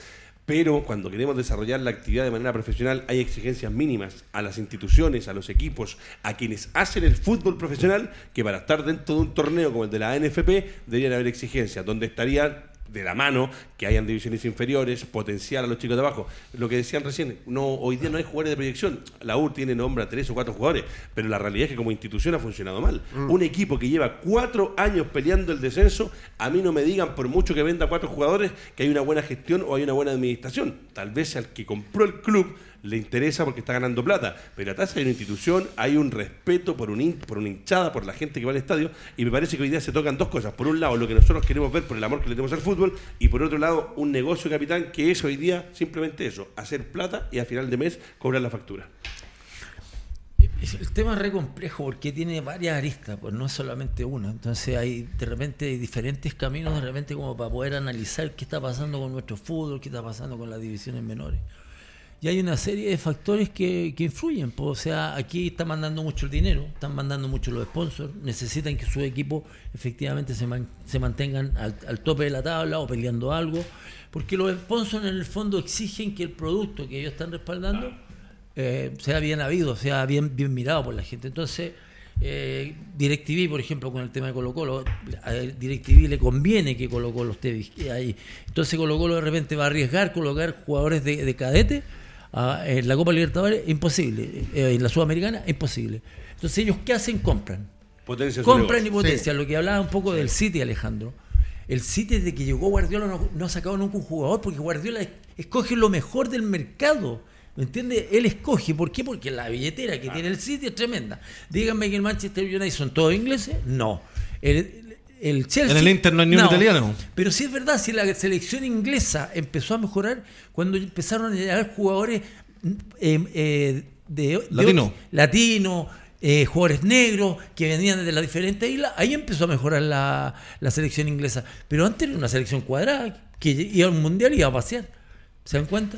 Pero cuando queremos desarrollar la actividad de manera profesional, hay exigencias mínimas a las instituciones, a los equipos, a quienes hacen el fútbol profesional, que para estar dentro de un torneo como el de la ANFP deberían haber exigencias, donde estarían de la mano que hayan divisiones inferiores, potenciar a los chicos de abajo. Lo que decían recién, no hoy día no hay jugadores de proyección. La U tiene nombre a tres o cuatro jugadores, pero la realidad es que como institución ha funcionado mal. Un equipo que lleva cuatro años peleando el descenso, a mí no me digan por mucho que venda cuatro jugadores que hay una buena gestión o hay una buena administración. Tal vez al que compró el club le interesa porque está ganando plata, pero atrás hay una institución, hay un respeto por, un por una hinchada, por la gente que va al estadio, y me parece que hoy día se tocan dos cosas. Por un lado, lo que nosotros queremos ver por el amor que le tenemos al fútbol, y por otro lado, un negocio, capitán, que es hoy día simplemente eso, hacer plata y a final de mes cobrar la factura. El tema es re complejo porque tiene varias aristas, pues no es solamente una. Entonces hay de repente diferentes caminos, de repente como para poder analizar qué está pasando con nuestro fútbol, qué está pasando con las divisiones menores. Y hay una serie de factores que, que influyen. pues, o sea, aquí está mandando mucho el dinero, están mandando mucho los sponsors, necesitan que sus equipos efectivamente se, man- se mantengan al, al tope de la tabla o peleando algo, porque los sponsors en el fondo exigen que el producto que ellos están respaldando eh, sea bien habido, sea bien, bien mirado por la gente. Entonces, eh, DirecTV, por ejemplo, con el tema de Colo Colo, a DirecTV le conviene que Colo Colo esté ahí. Entonces Colo Colo de repente va a arriesgar colocar jugadores de, de cadete ah, en la Copa Libertadores, imposible. Eh, en la Sudamericana, imposible. Entonces ellos, ¿qué hacen? Compran. Potencia Compran y potencia. Lo que hablaba un poco del City, Alejandro. El City desde que llegó Guardiola no, no ha sacado nunca un jugador porque Guardiola escoge lo mejor del mercado. ¿Me entiende? Él escoge. ¿Por qué? Porque la billetera que tiene el City es tremenda. Díganme que el Manchester United son todos ingleses. No. El, el Chelsea. En el Inter no hay ni un italiano. Pero sí es verdad, si la selección inglesa empezó a mejorar cuando empezaron a llegar jugadores eh, eh, de, latino. latino eh, jugadores negros que venían de las diferentes islas, ahí empezó a mejorar la, la selección inglesa. Pero antes era una selección cuadrada que iba al mundial y iba a pasear. ¿Se dan cuenta?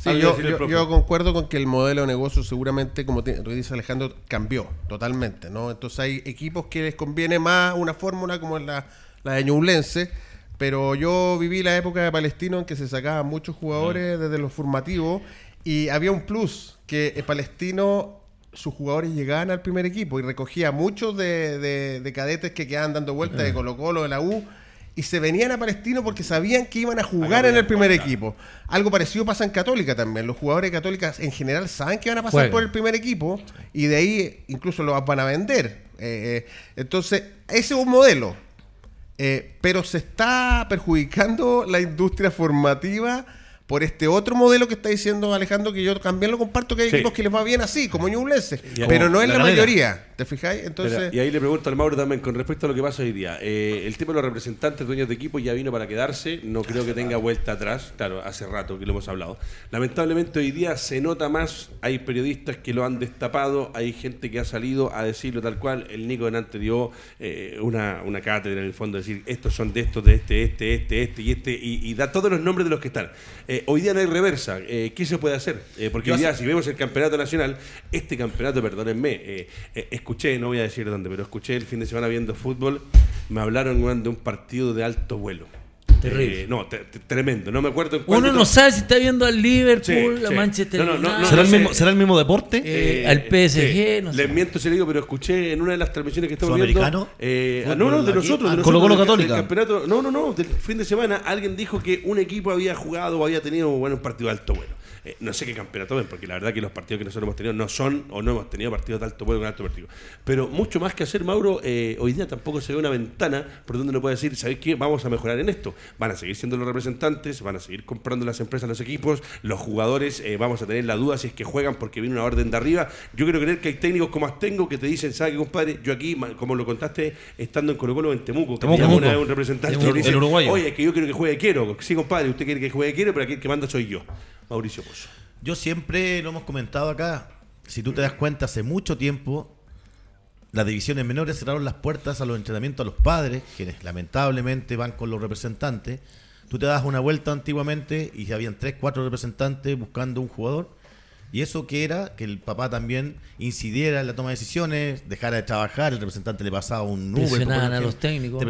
Sí, yo, yo, yo, concuerdo con que el modelo de negocio seguramente, como te, dice Alejandro, cambió totalmente, ¿no? Entonces hay equipos que les conviene más una fórmula como la, la de Ñublense, pero yo viví la época de Palestino en que se sacaban muchos jugadores desde los formativos y había un plus, que el Palestino, sus jugadores llegaban al primer equipo y recogía muchos de, de, de cadetes que quedaban dando vueltas de Colo Colo, de la U, y se venían a Palestino porque sabían que iban a jugar en el primer equipo. Algo parecido pasa en Católica también. Los jugadores de Católica en general saben que van a pasar por el primer equipo y de ahí incluso lo van a vender. Eh, eh, entonces, ese es un modelo. Eh, pero se está perjudicando la industria formativa por este otro modelo que está diciendo Alejandro, que yo también lo comparto, que hay Sí. equipos que les va bien así, como Ñublense, pero no es la mayoría, ¿te fijáis? Entonces, y ahí le pregunto al Mauro también con respecto a lo que pasa hoy día. Eh, el tema de los representantes, dueños de equipo, ya vino para quedarse. No creo que tenga vuelta atrás. Claro, hace rato que lo hemos hablado. Lamentablemente hoy día se nota más. Hay periodistas que lo han destapado. Hay gente que ha salido a decirlo tal cual. El Nico delante dio eh, una, una cátedra en el fondo, decir estos son de estos, de este, este, este, este y este. Y, y da todos los nombres de los que están. Eh, hoy día no hay reversa. ¿Qué se puede hacer? Porque hoy día, si vemos el campeonato nacional, este campeonato, perdónenme, eh, escuché, no voy a decir dónde, pero escuché el fin de semana viendo fútbol, me hablaron weón, de un partido de alto vuelo. Terrible. Eh, no, te- te- tremendo. No me acuerdo en cuál Uno no sabe si está viendo al Liverpool, Sí, a sí. Manchester No, no, no, ¿Será, el mismo, ¿Será el mismo deporte? Eh, al PSG, sí. no sé. Les miento si le digo, pero escuché en una de las transmisiones que estamos viendo. Eh, ah, no, no, de nosotros. Ah, de Colo nosotros, Colo del- Católica. del campeonato. No, no, no. Del fin de semana alguien dijo que un equipo había jugado o había tenido bueno, un partido de alto vuelo. Eh, no sé qué campeonato ven, porque la verdad que los partidos que nosotros hemos tenido no son o no hemos tenido partidos de alto vuelo con alto partido. Pero mucho más que hacer, Mauro, eh, hoy día tampoco se ve una ventana por donde uno puede decir, ¿sabéis qué? Vamos a mejorar en esto. Van a seguir siendo los representantes, van a seguir comprando las empresas, los equipos, los jugadores, eh, vamos a tener la duda si es que juegan porque viene una orden de arriba. Yo quiero creer que hay técnicos como Astengo que te dicen, ¿sabes qué, compadre? Yo aquí, como lo contaste, estando en Colo Colo en Temuco, que Temuco. una vez un representante ur- dice, el uruguayo. Oye, es que yo quiero que juegue Quiero. Sí, compadre, usted quiere que juegue Quiero, pero aquí el que manda soy yo. Mauricio Pozo. Yo siempre lo hemos comentado acá. Si tú te das cuenta, hace mucho tiempo las divisiones menores cerraron las puertas a los entrenamientos a los padres, quienes lamentablemente van con los representantes. Tú te das una vuelta antiguamente y habían tres, cuatro representantes buscando un jugador. Y eso que era que el papá también incidiera en la toma de decisiones, dejara de trabajar, el representante le pasaba un Uber. Presionaban a los técnicos.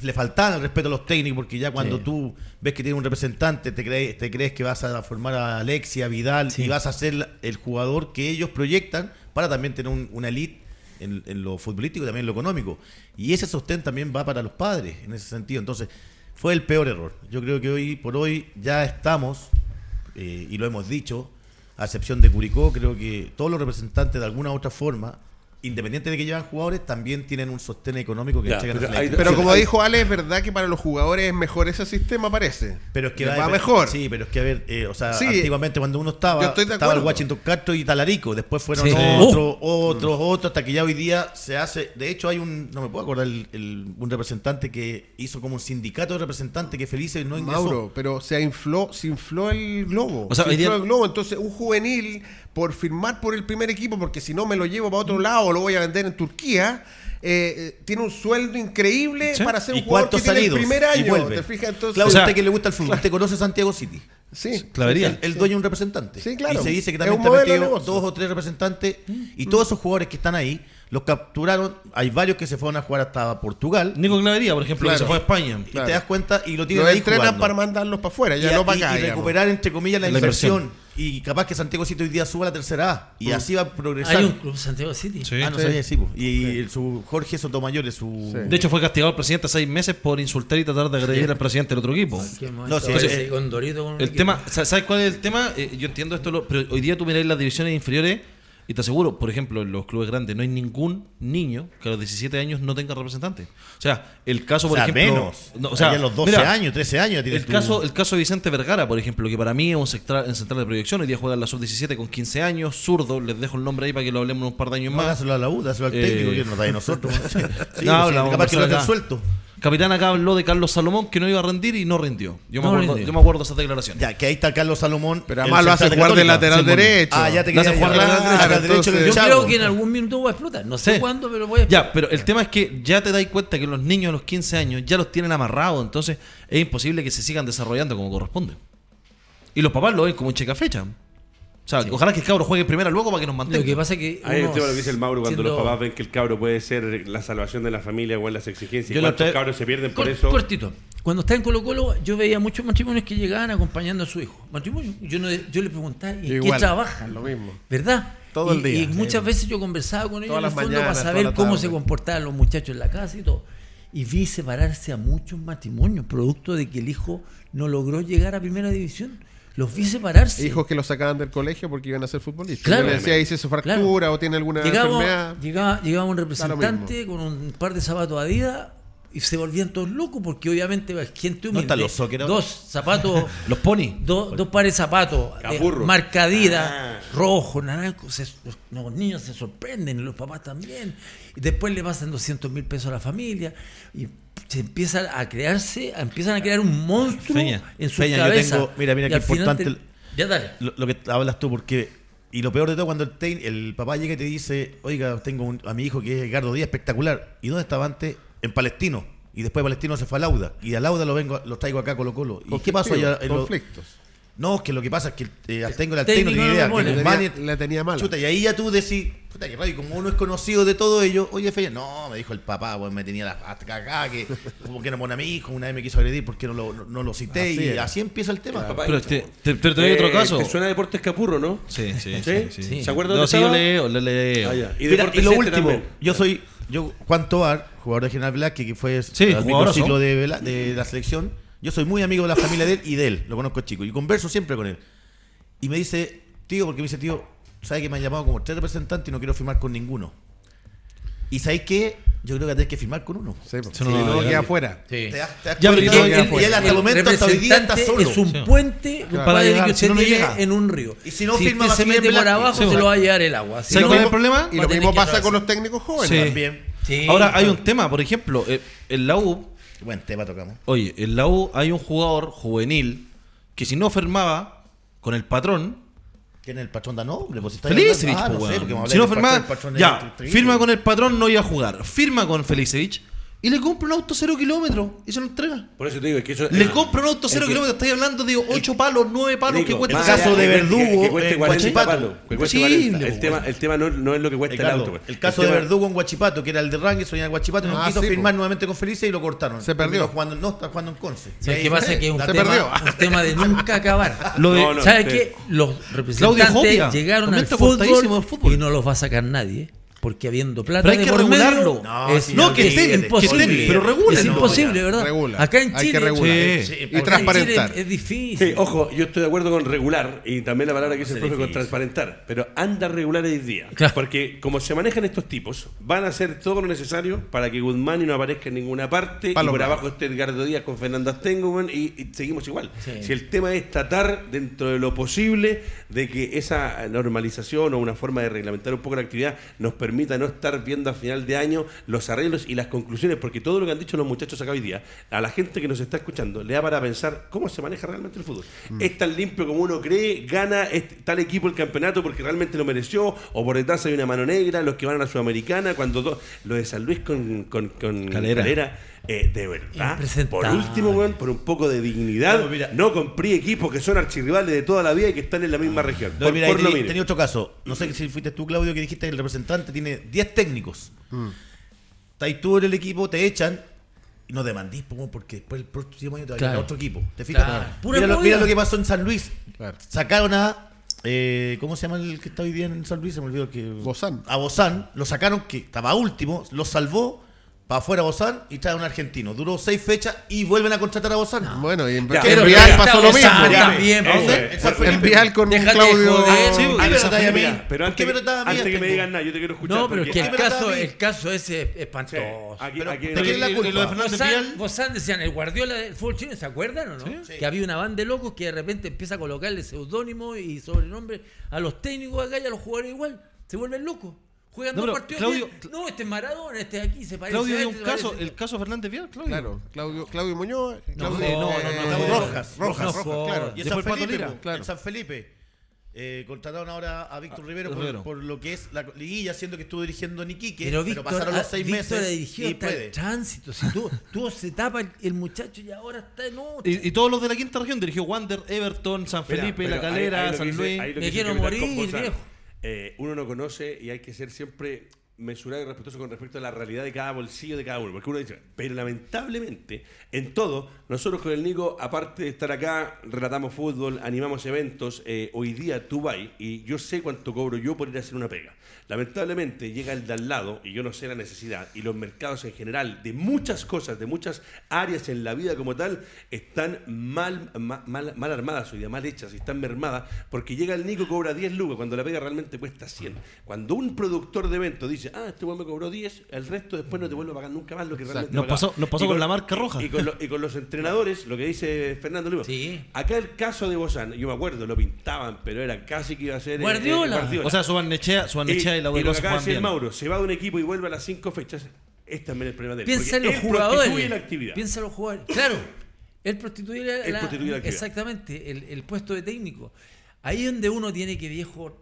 Le faltaba el respeto a los técnicos porque ya cuando Sí. tú ves que tiene un representante, te crees, te crees que vas a formar a Alexia, Vidal Sí. y vas a ser el jugador que ellos proyectan para también tener un- una elite en, en lo futbolístico y también en lo económico. Y ese sostén también va para los padres en ese sentido. Entonces, fue el peor error. Yo creo que hoy por hoy ya estamos, eh, y lo hemos dicho, a excepción de Curicó, creo que todos los representantes de alguna u otra forma, independiente de que llevan jugadores, también tienen un sostén económico que Ya, pero a la hay-. Pero como Hay- dijo Ale, es verdad que para los jugadores es mejor ese sistema, parece. Pero es que va, va mejor. Sí, pero es que a ver, eh, o sea, Sí. antiguamente cuando uno estaba, estaba el. Washington Castro y Talarico, después fueron Sí. otros, otros, otros, hasta que ya hoy día se hace. De hecho, hay un, no me puedo acordar, el- el- un representante que hizo como un sindicato de representantes que felices no ingresó. Mauro, pero se infló, se infló el globo. O sea, se día- infló el globo. Entonces, un juvenil, por firmar por el primer equipo, porque si no me lo llevo para otro lado o lo voy a vender en Turquía, eh, eh, tiene un sueldo increíble Sí. para ser ¿Y un jugador que cuántos tiene el primer año. ¿Te fijas? Entonces, Claudio, O sea- usted que le gusta el fútbol, ¿usted conoce Santiago City? sí. Clavería. El, el dueño de un representante. Sí, claro. Y se dice que Es también te de metido dos o tres representantes. Y todos esos jugadores que están ahí, los capturaron. Hay varios que se fueron a jugar hasta Portugal. Nico Clavería, por ejemplo, Claro. que se fue a España. Claro. Y te das cuenta y lo tienen ahí entrenan jugando. para mandarlos para afuera, y, ya no para y- acá. y digamos. recuperar entre comillas la, La inversión. inversión. Y capaz que Santiago City hoy día suba a la tercera A. Y así va a progresar. Hay un club Santiago City. Sí. Ah, no Sí. sabía, sí, po. Y el- su Jorge Sotomayor es su. Sí. De hecho, fue castigado el presidente seis meses por insultar y tratar de agredir al presidente del otro equipo. ¿Qué No, eh, con Dorito con un El equipo? tema, sa- ¿sabes cuál es el tema? Eh, yo entiendo esto, lo- pero hoy día tú miráis las divisiones inferiores y te aseguro, por ejemplo, en los clubes grandes no hay ningún niño que a los 17 años no tenga representante. O sea, el caso, O por sea, ejemplo. menos. no, o sea, Ahí a los 12 mira, años, 13 años. El tu- caso, el caso de Vicente Vergara, por ejemplo, que para mí es un central, en central de proyección. Hoy día juega en la sub-17 con 15 años, zurdo. Les dejo el nombre ahí para que lo hablemos un par de años No, más. dáselo a la U, dáselo al Eh, técnico que nos da de nosotros. sí, No, sí, hablamos, capaz que lo hacen suelto. Capitán acá habló de Carlos Salomón que no iba a rendir y no rindió. Yo me, acuerdo, rindió. yo me acuerdo de esa declaración. Ya, que ahí está Carlos Salomón. Pero además lo hace jugar de lateral derecho. Ah, ya te Lo hace quería jugar de al lateral derecho Yo Chavo. creo que en algún minuto va a explotar. No sé Sí. cuándo, pero voy a Ya, pero el tema es que ya te das cuenta que los niños a los 15 años ya los tienen amarrados, entonces es imposible que se sigan desarrollando como corresponde. Y los papás lo ven como un checa fecha. O sea, ojalá que el cabro juegue primero luego para que nos mantenga. Lo que pasa es que. Uno tema lo que dice el Mauro cuando siendo- los papás ven que el cabro puede ser la salvación de la familia o en las exigencias. Yo cuántos cabros se pierden por Cor- eso. Cortito. Cuando estaba en Colo Colo, yo veía muchos matrimonios que llegaban acompañando a su hijo. Matrimonio. Yo, no, yo le preguntaba, ¿en Yo qué igual, trabajan? lo mismo. ¿Verdad? Todo y, el día, Y sí. muchas veces yo conversaba con ellos Todas en el fondo mañanas, para saber cómo se comportaban los muchachos en la casa y todo. Y vi separarse a muchos matrimonios, producto de que el hijo no logró llegar a primera división. Los vi separarse. Hijos que los sacaban del colegio porque iban a ser futbolistas. Claro. Le decía, hice su fractura o tiene alguna Llegaba, enfermedad. llegaba, llegaba un representante con un par de zapatos Adidas y se volvían todos locos porque obviamente gente humilde. están los? Dos zapatos, Los pony. dos, dos pares de zapatos, eh, marca Adidas, Ah. rojo, naranjo. se- los, los niños se sorprenden, los papás también. Y después le pasan 200 mil pesos a la familia y se empieza a crearse, empiezan a crear un monstruo Feña, en su Feña, yo cabeza. tengo- mira, mira qué importante te- el- Ya dale. lo, lo que hablas tú, porque. Y lo peor de todo, cuando el, tein- el papá llega y te dice, oiga, tengo un- a mi hijo que es Edgardo Díaz, espectacular. ¿Y dónde estaba antes? En Palestino. Y después de Palestino se fue a Lauda. Y a Lauda lo vengo, lo traigo acá a Colo Colo. ¿Y qué pasó allá? en Conflictos. No, es que lo que pasa es que eh, tengo el técnico técnico no tiene idea. lo que Guzmán tenía, le tenía mala. Chuta, y ahí ya tú decís, puta que radio, como uno es conocido de todo ello, oye, Feña, no, me dijo el papá, pues me tenía la hasta acá, que como que no pone a mi hijo, una vez me quiso agredir porque no lo, no, no lo cité, Así y así empieza el tema. Papá, Pero este, te, te, te doy otro Eh, caso. ¿Te suena Deportes Capurro, no? Sí, sí, ¿Sí? sí. sí, Sí. ¿Se acuerdan No, dónde sí, yo leo, le leo. Ah, ya. Y, Mira, Deportes y lo último, también. yo soy, yo, Juan Tobar, jugador de General Velázquez, que fue jugadorazo. ciclo de, de la selección, yo soy muy amigo de la familia de él y de él, lo conozco chico, y converso siempre con él. Y me dice, tío, porque me dice, tío, ¿sabes que me han llamado como tres representantes y no quiero firmar con ninguno? ¿Y sabéis qué? Yo creo que tenés que firmar con uno. Sí. Eso no no, llegar. queda afuera. Sí. Te das- te das Ya, pero que el- y él hasta el el momento hasta hoy día está solo. Es un Sí. puente Claro. para Para que llegar, usted si no, llegue llega. en un río. Y si no si firma, usted se mete por abajo, Sí, se lo va a llevar el agua. Si ¿Sabe no, cuál es el problema? Y lo mismo pasa con los técnicos jóvenes. Sí. También. Sí, Ahora hay un tema, por ejemplo, eh, en la U, Buen tema tocamos. oye, en la U hay un jugador juvenil que si no firmaba con el patrón, ¿Quién es el patrón da nombre? Pues, si está Felicevich, Ah, po, no sé, Si no firmaba, ya, firma con el patrón, no iba a jugar. Firma con Felicevich y le compra un auto cero kilómetros y se lo entrega. Por eso te digo, es que eso. Le eh, compra un auto cero kilómetros. Estáis hablando de 8 palos, 9 palos Nico, que cuesta. el caso de Verdugo que cueste en 40 Guachipato. palos, que cueste Imposible, 40. El tema, el tema no, no es lo que cuesta el auto. el caso de Verdugo en Guachipato, que era el de Rangel, soñaba en Guachipato, y no Ah, quiso sí, firmar po. nuevamente con Felice y lo cortaron. Se perdió. Jugando, no, está jugando en Conce. ¿Sabes qué pasa? Que es un, Se tema, perdió. un tema de nunca acabar. Lo de- No, no, ¿Sabes qué? Los representantes llegaron al fútbol. y no los va a sacar nadie. Porque habiendo plata Pero hay de que por medio, regularlo. No, es, que es estén, imposible. que estén, pero regulen, Es imposible, ¿verdad? regula. Acá en Hay Chile, que regular. Sí. Sí, Y transparentar. Chile Es, es difícil. Sí, ojo, yo estoy de acuerdo con regular y también la palabra que dice el profe con transparentar, pero anda regular hoy día. Claro. Porque como se manejan estos tipos, van a hacer todo lo necesario para que Guzmán no aparezca en ninguna parte Palo y por abajo esté Edgardo Díaz con Fernando Astengo y, y seguimos igual. Sí. Si el tema es tratar dentro de lo posible de que esa normalización o una forma de reglamentar un poco la actividad nos permita no estar viendo a final de año los arreglos y las conclusiones, porque todo lo que han dicho los muchachos acá hoy día, a la gente que nos está escuchando, le da para pensar cómo se maneja realmente el fútbol. ¿Es tan limpio como uno cree? ¿Gana tal equipo el campeonato porque realmente lo mereció? ¿O por detrás hay una mano negra? ¿Los que van a la Sudamericana? Cuando do- lo de San Luis con, con, con Calera. Eh, de verdad, por último, weón, por un poco de dignidad, No, mira. no compré equipos que son archirrivales de toda la vida y que están en la misma región. No, por mira, por ahí lo tenía otro caso. No sé si fuiste tú, Claudio, que dijiste que el representante tiene 10 técnicos. Estás ahí tú en el equipo, te echan y no demandís, po, porque después el próximo año te va a Claro. otro equipo. ¿Te fijas? Claro. Mira, lo, mira lo que pasó en San Luis. Claro. Sacaron a eh, ¿cómo se llama el que está hoy día en San Luis? Se me olvidó que. Bozán. A Bozán, lo sacaron, que estaba último, lo salvó, para afuera Bozán y trae a un argentino. Duró seis fechas y vuelven a contratar a Bozán. Bueno, y en, Ya, en Vial pasó lo mismo. También. En Vial con un Déjate Claudio. joder. Sí, ¿Qué me a mí? Pero ¿Por antes, qué me a mí antes que me digan nada, yo te quiero escuchar. No, pero es que el ¿Qué me caso, a el caso ese es Sí, espantoso. aquí, Pero, aquí- ¿de quién es la culpa? lo de Bozán, decían, el Guardiola del fútbol chino, ¿se acuerdan o no? Sí. Que había una banda de locos que de repente empieza a colocarle seudónimo y sobrenombre a los técnicos acá y a los jugadores igual. Se vuelven locos. Juegan No, partidos. Claudio- bien. no, este es Maradona, este es aquí, se parece. Claudio dio este, un caso, parece- el caso Fernández Vial, Claudio. Claro, Claudio, Claudio Muñoz. Claudio, no, no, no, eh, no, no, Rojas, no, Rojas, Rojas, claro. Y en San Felipe, Lira, po, claro. en San Felipe. eh, contrataron ahora a Víctor Rivero Rivero. por, por lo que es la liguilla, siendo que estuvo dirigiendo Niquique, Pero pero, Víctor, pasaron los seis Víctor meses dirigido y puede. tránsito. Si tú, tú se tapa el, el muchacho y ahora está en otra. Y, y todos los de la quinta región dirigió Wander, Everton, San Felipe, pero La Calera, ahí- ahí lo San dice- Luis. Me quiero morir, viejo. Eh, uno no conoce y hay que ser siempre mesurado y respetuoso con respecto a la realidad de cada bolsillo de cada uno. Porque uno dice, pero lamentablemente, en todo, nosotros con el Nico, aparte de estar acá, relatamos fútbol, animamos eventos. eh, hoy día tú vas y yo sé cuánto cobro yo por ir a hacer una pega. Lamentablemente llega el de al lado y yo no sé la necesidad y los mercados en general de muchas cosas, de muchas áreas en la vida como tal, están mal, ma- mal, mal armadas mal hechas y están mermadas porque llega el Nico cobra 10 lucas cuando la pega realmente cuesta 100. Cuando un productor de evento dice, ah, este weón me cobró 10, el resto después no te vuelve a pagar nunca más lo que realmente Nos pagaba". pasó- nos pasó Y con la marca roja. Y con, lo- y con los entrenadores, lo que dice Fernando Lugo. Sí. Acá el caso de Bozán, yo me acuerdo, lo pintaban, pero era casi que iba a ser eh, Guardiola. O sea, su Barnechea, su Barnechea y, la y lo que decir bien. Mauro, se va de un equipo y vuelve a las cinco fechas. Este también es el problema de él. Piensa en los él jugadores. la actividad. Piensa en los jugadores. Claro. Él prostituye la, la actividad. Exactamente, el, el puesto de técnico. Ahí es donde uno tiene que, viejo,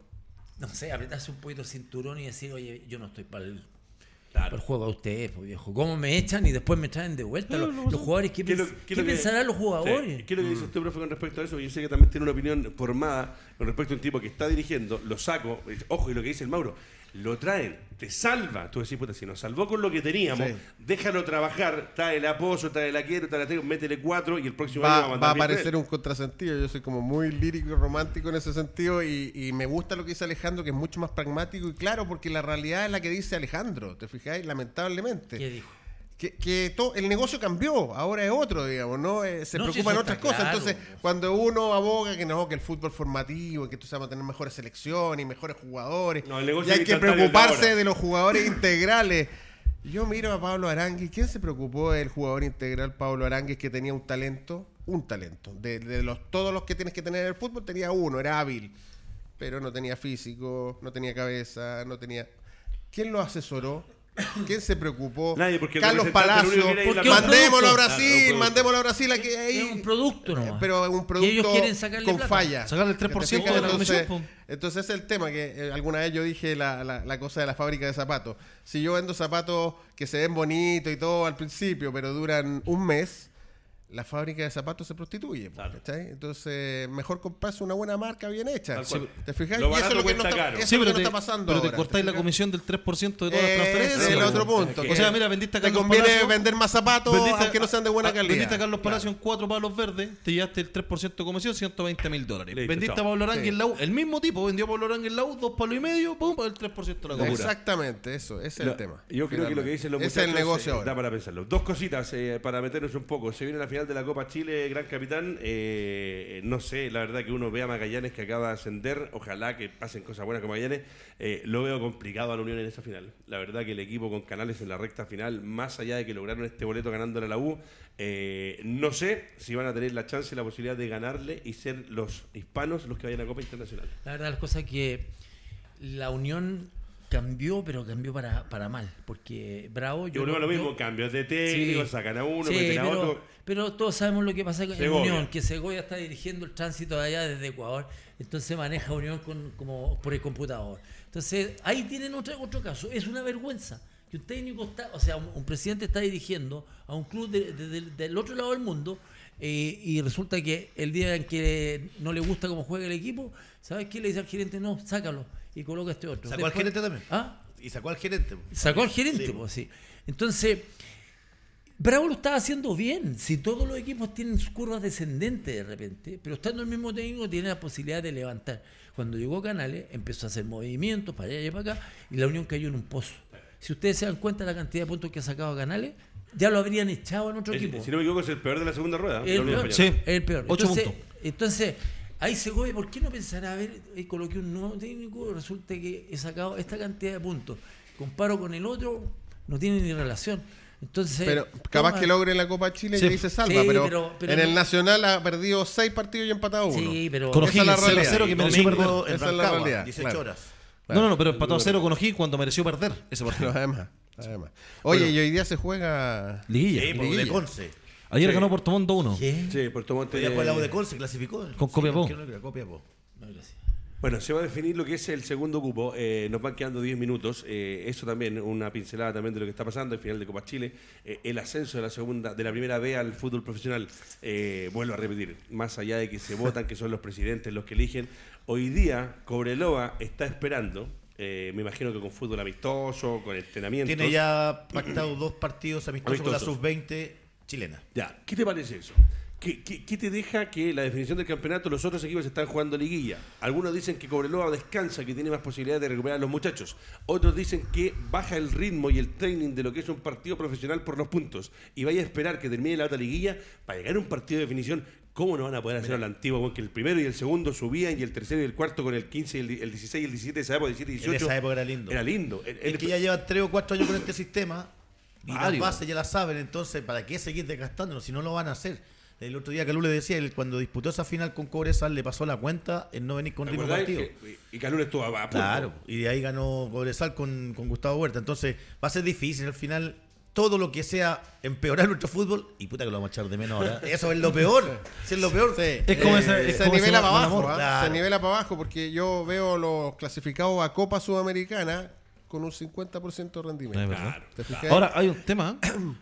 no sé, apretarse un poquito el cinturón y decir, oye, yo no estoy para el, Claro. juego de ustedes, pues, viejo. ¿Cómo me echan y después me traen de vuelta? los, los jugadores, ¿qué, ¿Qué lo- que- pensarán los jugadores? Sí, ¿Qué es lo que dice usted, profe, con respecto a eso? Yo sé que también tiene una opinión formada con respecto a un tipo que está dirigiendo, lo saco, dice, ojo, y lo que dice el Mauro, lo traen, te salva. Tú decís, puta, si nos salvó con lo que teníamos, Sí. déjalo trabajar, trae el apoyo, trae la quiero, trae la tengo, métele cuatro y el próximo año Va, va a va a aparecer un contrasentido. Yo soy como muy lírico y romántico en ese sentido y, y me gusta lo que dice Alejandro, que es mucho más pragmático y claro, porque la realidad es la que dice Alejandro, ¿te fijáis? Lamentablemente. ¿Qué dijo? Que, que to- el negocio cambió, ahora es otro, digamos, ¿no? Eh, se No, si preocupan eso otras cosas. claro, Entonces, po. cuando uno aboga que no, que el fútbol formativo, que tú vamos a tener mejores selecciones y mejores jugadores, No, el negocio y hay que preocuparse de los jugadores integrales. Yo miro a Pablo Arangui. ¿Quién se preocupó del jugador integral Pablo Arangui que tenía un talento? Un talento. De, de los, todos los que tienes que tener en el fútbol tenía uno, era hábil. Pero no tenía físico, no tenía cabeza, no tenía... ¿Quién lo asesoró? ¿Quién se preocupó? Nadie, porque Carlos Palacio. Mandémoslo a Claro, Brasil, producto. mandémoslo a Brasil. Aquí, ahí. Es un producto nomás. Pero es un Y ellos producto quieren sacarle con plata. falla. Sacarle el 3% ¿Te de la Entonces, entonces ese es el tema que eh, alguna vez yo dije la, la- la cosa de la fábrica de zapatos. Si yo vendo zapatos que se ven bonitos y todo al principio, pero duran un mes, la fábrica de zapatos se prostituye. Claro. ¿cachai? Entonces, mejor comprarse una buena marca bien hecha. ¿Te fijas? Lo y eso es lo que no cuesta está, Sí, es lo pero que te, no está pasando pero te ahora, cortáis la comisión del 3% de todas las transferencias. es el otro punto. O sea, mira, vendiste a te Carlos conviene Palacio. vender más zapatos Vendiste- aunque no sean de buena calidad. Vendiste a Carlos Palacio en cuatro palos verdes, te llevaste el 3% de comisión, 120 mil dólares. Listo, vendiste chao. a Pablo Arangui Sí. en la U, el mismo tipo vendió a Pablo Arangui en la U, dos palos y medio, pum, el 3% de la comisión. Exactamente, eso, ese es el tema. Yo creo que lo que dicen los muchachos es el negocio eh, ahora. da para pensarlo. Dos cositas eh, para meternos un poco. Se viene la final de la Copa Chile, gran capitán. Eh, no sé, la verdad que uno ve a Magallanes que acaba de ascender. Ojalá que pasen cosas buenas con Magallanes. Eh, lo veo complicado a la Unión en esa final. La verdad que el equipo con Canales en la recta final, más allá de que lograron este boleto ganándole a la U, eh, no sé si van a tener la chance y la posibilidad de ganarle y ser los hispanos los que vayan a Copa Internacional. La verdad, las cosas que la unión cambió, pero cambió para, para mal. Porque Bravo. Yo creo no- lo mismo, cambios de técnico, Sí. sacan a uno, Sí, meten a pero, otro. pero todos sabemos lo que pasa en Segovia. Unión, que Segovia está dirigiendo el tránsito de allá desde Ecuador, entonces maneja Unión con, como por el computador. Entonces, ahí tienen otro, otro caso. Es una vergüenza que un técnico está, o sea, un, un presidente está dirigiendo a un club de- de- del- del otro lado del mundo eh, y resulta que el día en que no le gusta cómo juega el equipo, ¿sabes qué? Le dice al gerente, no, sácalo y coloca este otro. ¿Sacó al gerente también? ¿Ah? Y sacó al gerente. Sacó al gerente, Sí. pues sí. Entonces, Bravo lo estaba haciendo bien. Si todos los equipos tienen sus curvas descendentes de repente, pero estando el mismo técnico tiene la posibilidad de levantar. Cuando llegó Canales, empezó a hacer movimientos para allá y para acá, y la Unión cayó en un pozo. Si ustedes se dan cuenta de la cantidad de puntos que ha sacado Canales, ya lo habrían echado en otro equipo. si no me equivoco, es el peor de la segunda rueda. El peor. Sí. El peor. Ocho entonces, puntos. entonces, ahí se gobe, ¿por qué no pensará, a ver, eh, coloqué un nuevo técnico, resulta que he sacado esta cantidad de puntos, comparo con el otro, no tiene ni relación. Entonces, Pero capaz toma- que logre la Copa Chile Sí. y ahí se salva, Sí, pero, pero- pero en el Nacional ha perdido seis partidos y empatado uno. Sí, pero Con Esa es la O'Higgins realidad. 0-0 que mereció Domingo perder. en Esa es la realidad, 18 claro. horas. No, no, no, pero empató a cero con O'Higgins cuando mereció perder ese partido. Pero además, además. Oye, y hoy día se juega. Liguilla. Sí, por Liguilla. de Conce. Ayer ganó Puerto Montt 2-1. ¿Qué? Sí, Puerto Montt. Eh, fue la U de Conce, clasificó. Con Copiapó. creo que era Copiapó. No, gracias. Bueno, se va a definir lo que es el segundo cupo. Eh, nos van quedando 10 minutos. Eh, eso también, una pincelada también de lo que está pasando. El final de Copa Chile. Eh, el ascenso de la segunda, de la primera B al fútbol profesional. Eh, vuelvo a repetir, más allá de que se votan, que son los presidentes los que eligen. Hoy día, Cobreloa está esperando. eh, me imagino que con fútbol amistoso, con entrenamientos. Tiene ya pactado dos partidos amistosos con la Amistosos. sub-20 chilena. Ya, ¿qué te parece eso? ¿Qué, qué, qué te deja que la definición del campeonato los otros equipos están jugando liguilla? Algunos dicen que Cobreloa descansa, que tiene más posibilidades de recuperar a los muchachos. Otros dicen que baja el ritmo y el training de lo que es un partido profesional por los puntos. Y vaya a esperar que termine la otra liguilla para llegar a un partido de definición. ¿Cómo no van a poder hacer a la antigua? Con que el primero y el segundo subían y el tercero y el cuarto con el 15, y el, el 16 y el 17 de esa época, 17 y 18. En esa época era lindo. Era lindo. El- el- Es que ya llevan 3 o 4 años con este sistema y las bases ya las saben, entonces ¿para qué seguir desgastándolo si no lo van a hacer? El otro día Calú le decía, él cuando disputó esa final con Cobresal le pasó la cuenta en no venir con ¿te ritmo partido. que- y Calul estuvo a, a punto. Claro, y de ahí ganó Cobresal con, con Gustavo Huerta. Entonces va a ser difícil al final todo lo que sea empeorar nuestro fútbol, y puta que lo vamos a echar de menos ahora. Eso es lo peor. Eso es lo peor. Es como Eh, ese- es se como nivela para abajo, amor. ¿ah? Claro. se nivela para abajo porque yo veo los clasificados a Copa Sudamericana con un 50% de rendimiento. Ahora hay un tema,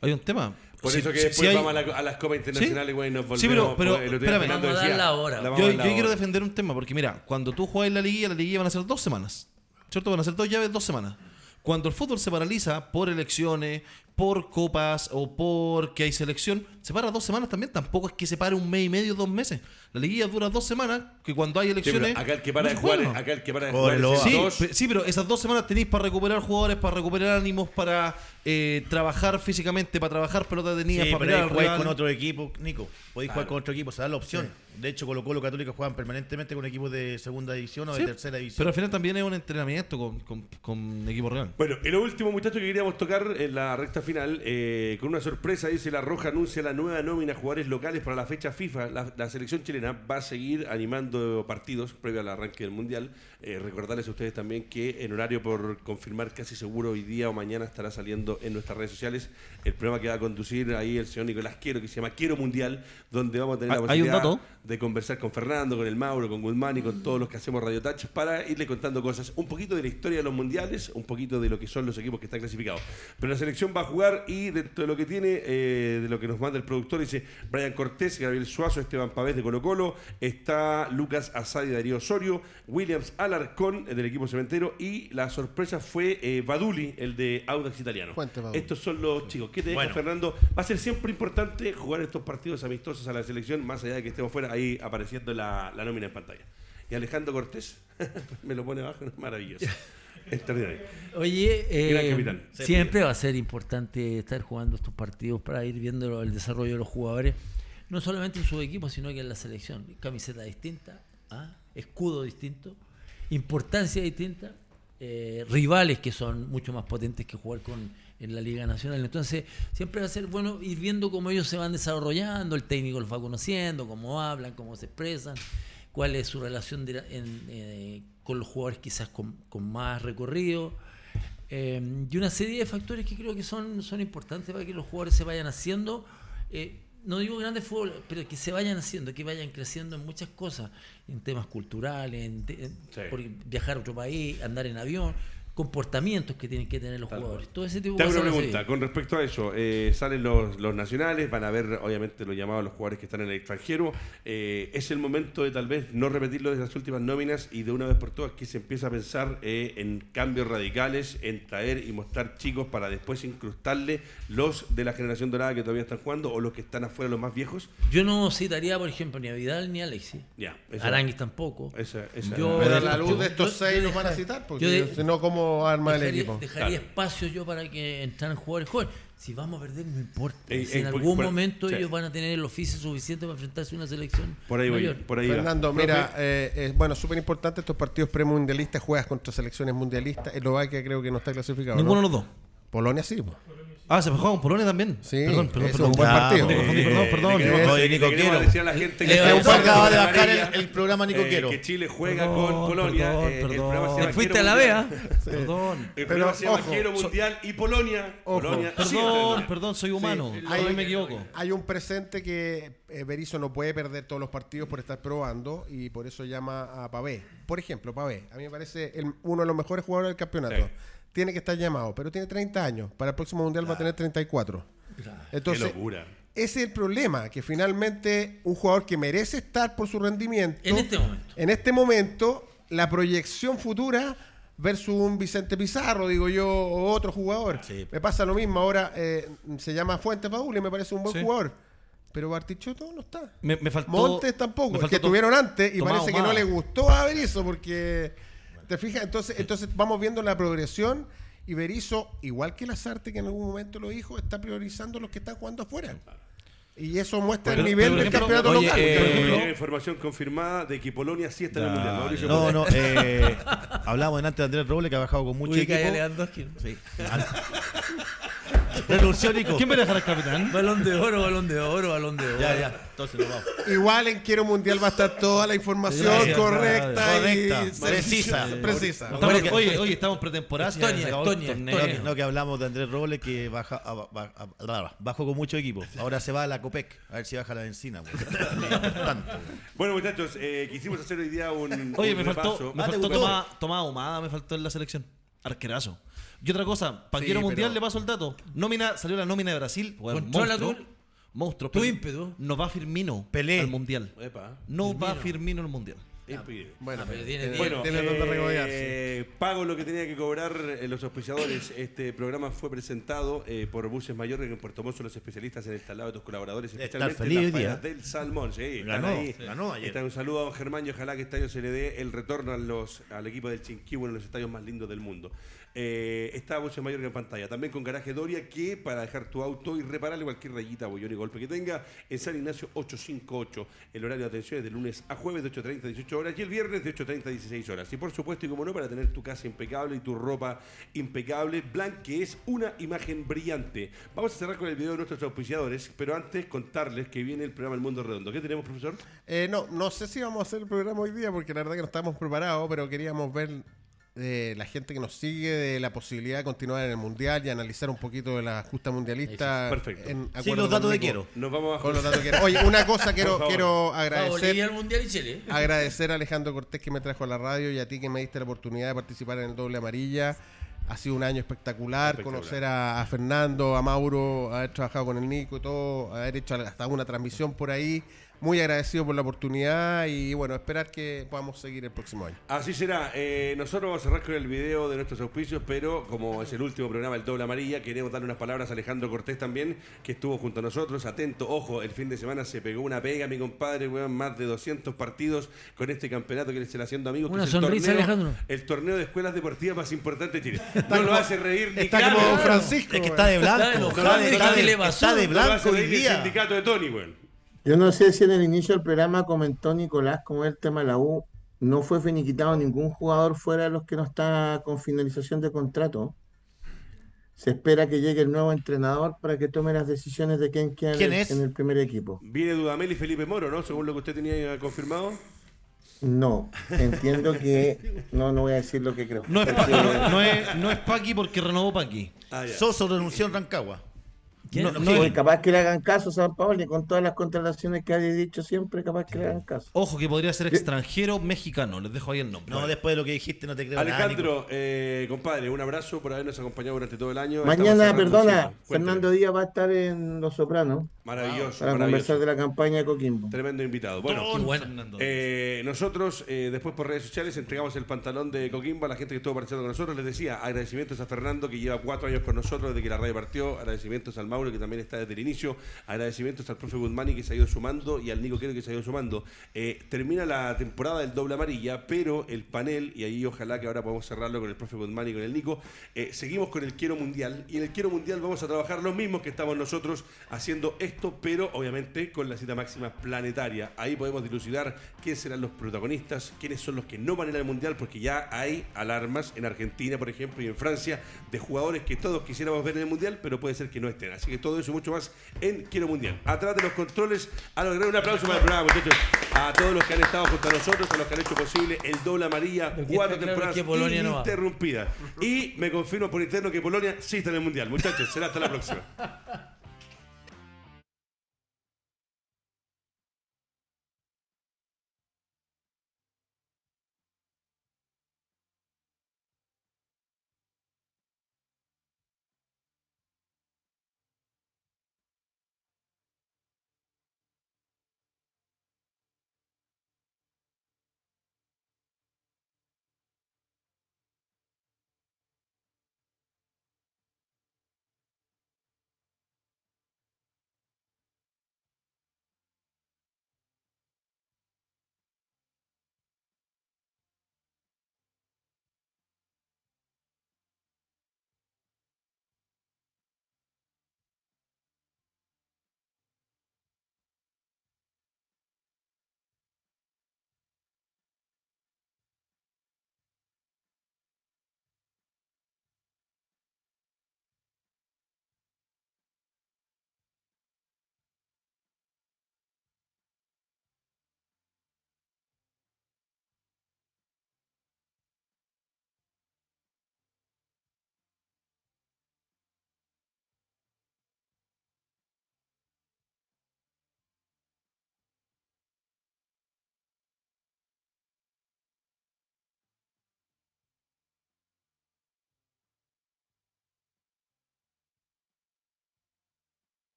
hay un tema. Por Si- eso que si- después si hay- vamos a, la- a las copas internacionales, güey, nos volvemos. Sí, pero- pero, el otro espérame. Fernando Vamos a ahora. la vamos Yo, yo quiero defender un tema, porque mira, cuando tú juegas en la liguilla, la liguilla van a ser dos semanas. ¿Cierto? Van a ser dos llaves, dos semanas. Cuando el fútbol se paraliza por elecciones, por copas o porque hay selección, se para dos semanas también. Tampoco es que se pare un mes y medio, dos meses. La liguilla dura dos semanas, que cuando hay Sí, elecciones. acá el que para no de jugar, acá el que para de jugar Sí, dos. sí, pero esas dos semanas tenéis para recuperar jugadores, para recuperar ánimos, para eh, trabajar físicamente, para trabajar pelota de Sí, para pero rival. con otro equipo, Nico. Podéis jugar con otro equipo, se da la opción. De hecho, Colo Colo Católica juegan permanentemente con equipos de segunda división o Sí, de tercera división. Pero al final también es un entrenamiento con, con, con equipo real. Bueno, y lo último, muchachos, que queríamos tocar en la recta final, eh, con una sorpresa, dice La Roja anuncia la nueva nómina de jugadores locales para la fecha FIFA. La, la selección chilena va a seguir animando partidos previo al arranque del Mundial. Eh, recordarles a ustedes también que en horario por confirmar casi seguro hoy día o mañana estará saliendo en nuestras redes sociales el programa que va a conducir ahí el señor Nicolás Quiero, que se llama Quiero Mundial, donde vamos a tener la Ah, ¿Hay un posibilidad de conversar con Fernando, con el Mauro, con Guzmán y con todos los que hacemos Radio Touch para irle contando cosas, un poquito de la historia de los mundiales, un poquito de lo que son los equipos que están clasificados. Pero la selección va a jugar y dentro de lo que tiene, eh, de lo que nos manda el productor, dice Brian Cortés, Gabriel Suazo, Esteban Pavés de Colo Colo, está Lucas Asadi de Darío Osorio, Williams Alarcón eh, del equipo cementero y la sorpresa fue eh, Baduli, el de Audax Italiano. Estos son los chicos. ¿Qué te deja, Bueno. Fernando? Va a ser siempre importante jugar estos partidos amistosos a la selección, más allá de que estemos fuera, ahí apareciendo la, la nómina en pantalla. Y Alejandro Cortés, me lo pone abajo, es maravilloso. Extraordinario. Oye, eh, siempre va a ser importante estar jugando estos partidos para ir viendo el desarrollo de los jugadores, no solamente en su equipo, sino que en la selección. Camiseta distinta, ¿ah? escudo distinto, importancia distinta, eh, rivales que son mucho más potentes que jugar con en la Liga Nacional. Entonces, siempre va a ser bueno ir viendo cómo ellos se van desarrollando, el técnico los va conociendo, cómo hablan, cómo se expresan, cuál es su relación de- en, eh, con los jugadores quizás con, con más recorrido. Eh, y una serie de factores que creo que son, son importantes para que los jugadores se vayan haciendo. eh, no digo grandes fútbol, pero que se vayan haciendo, que vayan creciendo en muchas cosas, en temas culturales, en te- en- Sí. por viajar a otro país, andar en avión. Comportamientos que tienen que tener los jugadores. Todo ese tipo Te hago una pregunta con respecto a eso. eh, salen los, los nacionales, van a ver obviamente los llamados a los jugadores que están en el extranjero. Eh, es el momento de tal vez no repetirlo de las últimas nóminas y de una vez por todas que se empieza a pensar eh, en cambios radicales, en traer y mostrar chicos para después incrustarle los de la generación dorada que todavía están jugando o los que están afuera, los más viejos. Yo no citaría, por ejemplo, ni a Vidal ni a Alexis. Ya, Aranguis tampoco. Esa, esa- Yo- Pero a la luz de estos yo- seis yo los van a citar, porque yo de- si no, ¿cómo arma el dejaría, equipo? dejaría Claro. espacio yo para que entraran jugadores jóvenes. Si vamos a perder, no importa. Eh, si en eh, por- algún por- momento sí. ellos van a tener el oficio suficiente para enfrentarse a una selección Por ahí voy, mayor. por ahí va. Fernando, mira, eh, eh, bueno, súper importante estos partidos premundialistas, juegas contra selecciones mundialistas. Eslovaquia creo que no está clasificado. Ninguno ¿no? de los dos. Polonia sí. po. Ah, se juega con Polonia también. Sí, perdón, perdón, perdón. un buen partido. me confundí, Eh, perdón, perdón. le Oye, le Nico Quiero. decir a la gente que Eh, en poco acaba de bajar el- el programa Nico eh, Quiero. que Chile juega Perdón, con Polonia. perdón, eh, el perdón. programa se llama fuiste a la Mundial. vea. Perdón. El Pero, programa se llama ojo, Quiero so- Mundial y Polonia. Ojo. Polonia sí Perdón, Mundial. perdón, soy humano. Sí, Todavía hay- me equivoco. Hay un presente que eh, Berizzo no puede perder todos los partidos por estar probando y por eso llama a Pavé. Por ejemplo, Pavé, a mí me parece el- uno de los mejores jugadores del campeonato. Tiene que estar llamado, pero tiene 30 años. Para el próximo mundial va a tener 34. Entonces, Qué locura. ese es el problema, que finalmente un jugador que merece estar por su rendimiento. En este momento. En este momento, la proyección futura versus un Vicente Pizarro, digo yo, o otro jugador. Sí. Me pasa lo mismo. Ahora eh, se llama Fuentes Paul y me parece un buen Sí. jugador. Pero Bartichotto no está. Me, me faltó. Montes me tampoco, faltó que to- tuvieron antes y Tomás parece que no le gustó a Berizzo porque te fijas, entonces, entonces vamos viendo la progresión y Berizzo, igual que Lazarte que en algún momento lo dijo, está priorizando los que están jugando afuera. Y eso muestra el nivel por del ejemplo, campeonato oye, local. eh, ejemplo, ejemplo. información confirmada de que Polonia sí está en el Mundial. Mauricio No, no, eh, hablamos delante de Andrés Robles que ha bajado con mucho a equipo. Sí. Renunció Nico. ¿Quién va a dejar al capitán? Balón de oro, balón de oro, balón de oro. Ya, ya. Entonces nos vamos. Igual en Quiero Mundial va a estar toda la información correcta, Correcta, y precisa. precisa. Estamos- Bueno, que- oye, oye, estamos pretemporada. Estonia, se acabó el Estonia, torneo. Estonia. No, que hablamos de Andrés Robles que baja, a- ba- a- a- bajó con mucho equipo. Ahora se va a la Copec. A ver si baja la benzina. güey. Tanto. Bueno, muchachos, eh, quisimos hacer hoy día un. Oye, un me faltó, repaso. me Ah, ¿te faltó gustó? Tomás, Tomás Ahumada, me faltó en la selección. Arquerazo. Y otra cosa, Panquero Sí, Mundial pero- le paso el dato. Nómina, salió la nómina de Brasil. Bueno, Controla monstruo. tu- Monstruo. tu ímpetu. No va Firmino Pelé. al Mundial. Epa. No va Firmino al Mundial. Bueno, Ah, pero pero tiene- tiene, Bueno, tiene donde regodearse. eh, pago lo que tenía que cobrar eh, los auspiciadores. Este programa fue presentado eh, por Buses Mayores en Puerto Montt, los especialistas en el talado de tus colaboradores, especialmente feliz en las del Salmón. Sí, están Ganó, ahí. ganó ayer. Está un saludo a don Germán y ojalá que este año se le dé el retorno a los, al equipo del Chinquihue, uno de los estadios más lindos del mundo. Eh, está Buses Mayores en pantalla. También con Garaje Doria, que para dejar tu auto y repararle cualquier rayita, bollón y golpe que tenga, en San Ignacio 858. El horario de atención es de lunes a jueves de 8.30 a 18 horas y el viernes de 8.30 a 16 horas. Y por supuesto, y como no, para tener tu casa impecable y tu ropa impecable, Blanc, que es una imagen brillante. Vamos a cerrar con el video de nuestros auspiciadores, pero antes contarles que viene el programa El Mundo Redondo. ¿Qué tenemos, profesor? Eh, no, no sé si vamos a hacer el programa hoy día porque la verdad que no estamos preparados, pero queríamos ver eh, la gente que nos sigue de la posibilidad de continuar en el mundial y analizar un poquito de la justa mundialista. Perfecto. en Sí, los datos de quiero. Nos vamos a Con los datos que quiero. Oye, una cosa quiero, quiero agradecer. Al Mundial y Chile. Agradecer a Alejandro Cortés que me trajo a la radio y a ti que me diste la oportunidad de participar en el doble amarilla. Ha sido un año espectacular, Espectacular. conocer a, a Fernando, a Mauro, haber trabajado con el Nico y todo, haber hecho hasta una transmisión por ahí. Muy agradecido por la oportunidad y bueno, esperar que podamos seguir el próximo año. Así será. Eh, nosotros vamos a cerrar con el video de nuestros auspicios, pero como es el último programa del Doble Amarilla, queremos darle unas palabras a Alejandro Cortés también, que estuvo junto a nosotros. Atento, ojo, el fin de semana se pegó una pega, mi compadre, weón, más de 200 partidos con este campeonato que le está haciendo amigos. que Una es el sonrisa, torneo- Alejandro. El torneo de escuelas deportivas más importante de Chile. No lo hace reír ni Está Carlos, como Francisco. Es que está de blanco. Está de, ¿qué está de- blanco hoy el día. sindicato de Tony, weón. Yo no sé si en el inicio del programa comentó Nicolás como el tema de la U, no fue finiquitado ningún jugador fuera de los que no está con finalización de contrato. Se espera que llegue el nuevo entrenador para que tome las decisiones de quién queda en ¿Quién el- es? en el primer equipo. Viene Dudamel y Felipe Moro, ¿no? Según lo que usted tenía confirmado. No, entiendo que no, no voy a decir lo que creo. No es, Porque- Pa- no, no es, no es Paqui porque renovó Paqui. Ah. Soso renunció en Rancagua. No, No, capaz que le hagan caso a San Paoli con todas las contrataciones que ha dicho siempre, capaz que le hagan caso. Ojo que podría ser extranjero mexicano, les dejo ahí el nombre. No, después de lo que dijiste, no te creo nada. Alejandro, eh, compadre, un abrazo por habernos acompañado durante todo el año. Mañana, perdona. Fernando Díaz va a estar en Los Sopranos Maravilloso, para maravilloso. conversar de la campaña de Coquimbo. Tremendo invitado. Bueno, bueno. Fernando. Eh, nosotros, eh, después por redes sociales, entregamos el pantalón de Coquimbo a la gente que estuvo participando con nosotros. Les decía, agradecimientos a Fernando, que lleva cuatro años con nosotros desde que la radio partió. Agradecimientos al Mauro, que también está desde el inicio. Agradecimientos al profe Guzmani, que se ha ido sumando, y al Nico Quero, que se ha ido sumando. Eh, termina la temporada del doble amarilla, pero el panel, y ahí ojalá que ahora podamos cerrarlo con el profe Guzmani y con el Nico, eh, seguimos con el Quiero Mundial. Y en el Quiero Mundial vamos a trabajar los mismos que estamos nosotros haciendo esto, pero obviamente con la cita máxima planetaria. Ahí podemos dilucidar quiénes serán los protagonistas, quiénes son los que no van a ir al Mundial, porque ya hay alarmas en Argentina, por ejemplo, y en Francia, de jugadores que todos quisiéramos ver en el Mundial, pero puede ser que no estén. Así que todo eso y mucho más en Quiero Mundial. Atrás de los controles, a lograr un aplauso para el programa, muchachos. A todos los que han estado junto a nosotros, a los que han hecho posible el doble amarilla, cuatro claro temporadas es que Polonia no va. ininterrumpidas. Y me confirmo por interno que Polonia sí está en el Mundial. Muchachos, será hasta la próxima.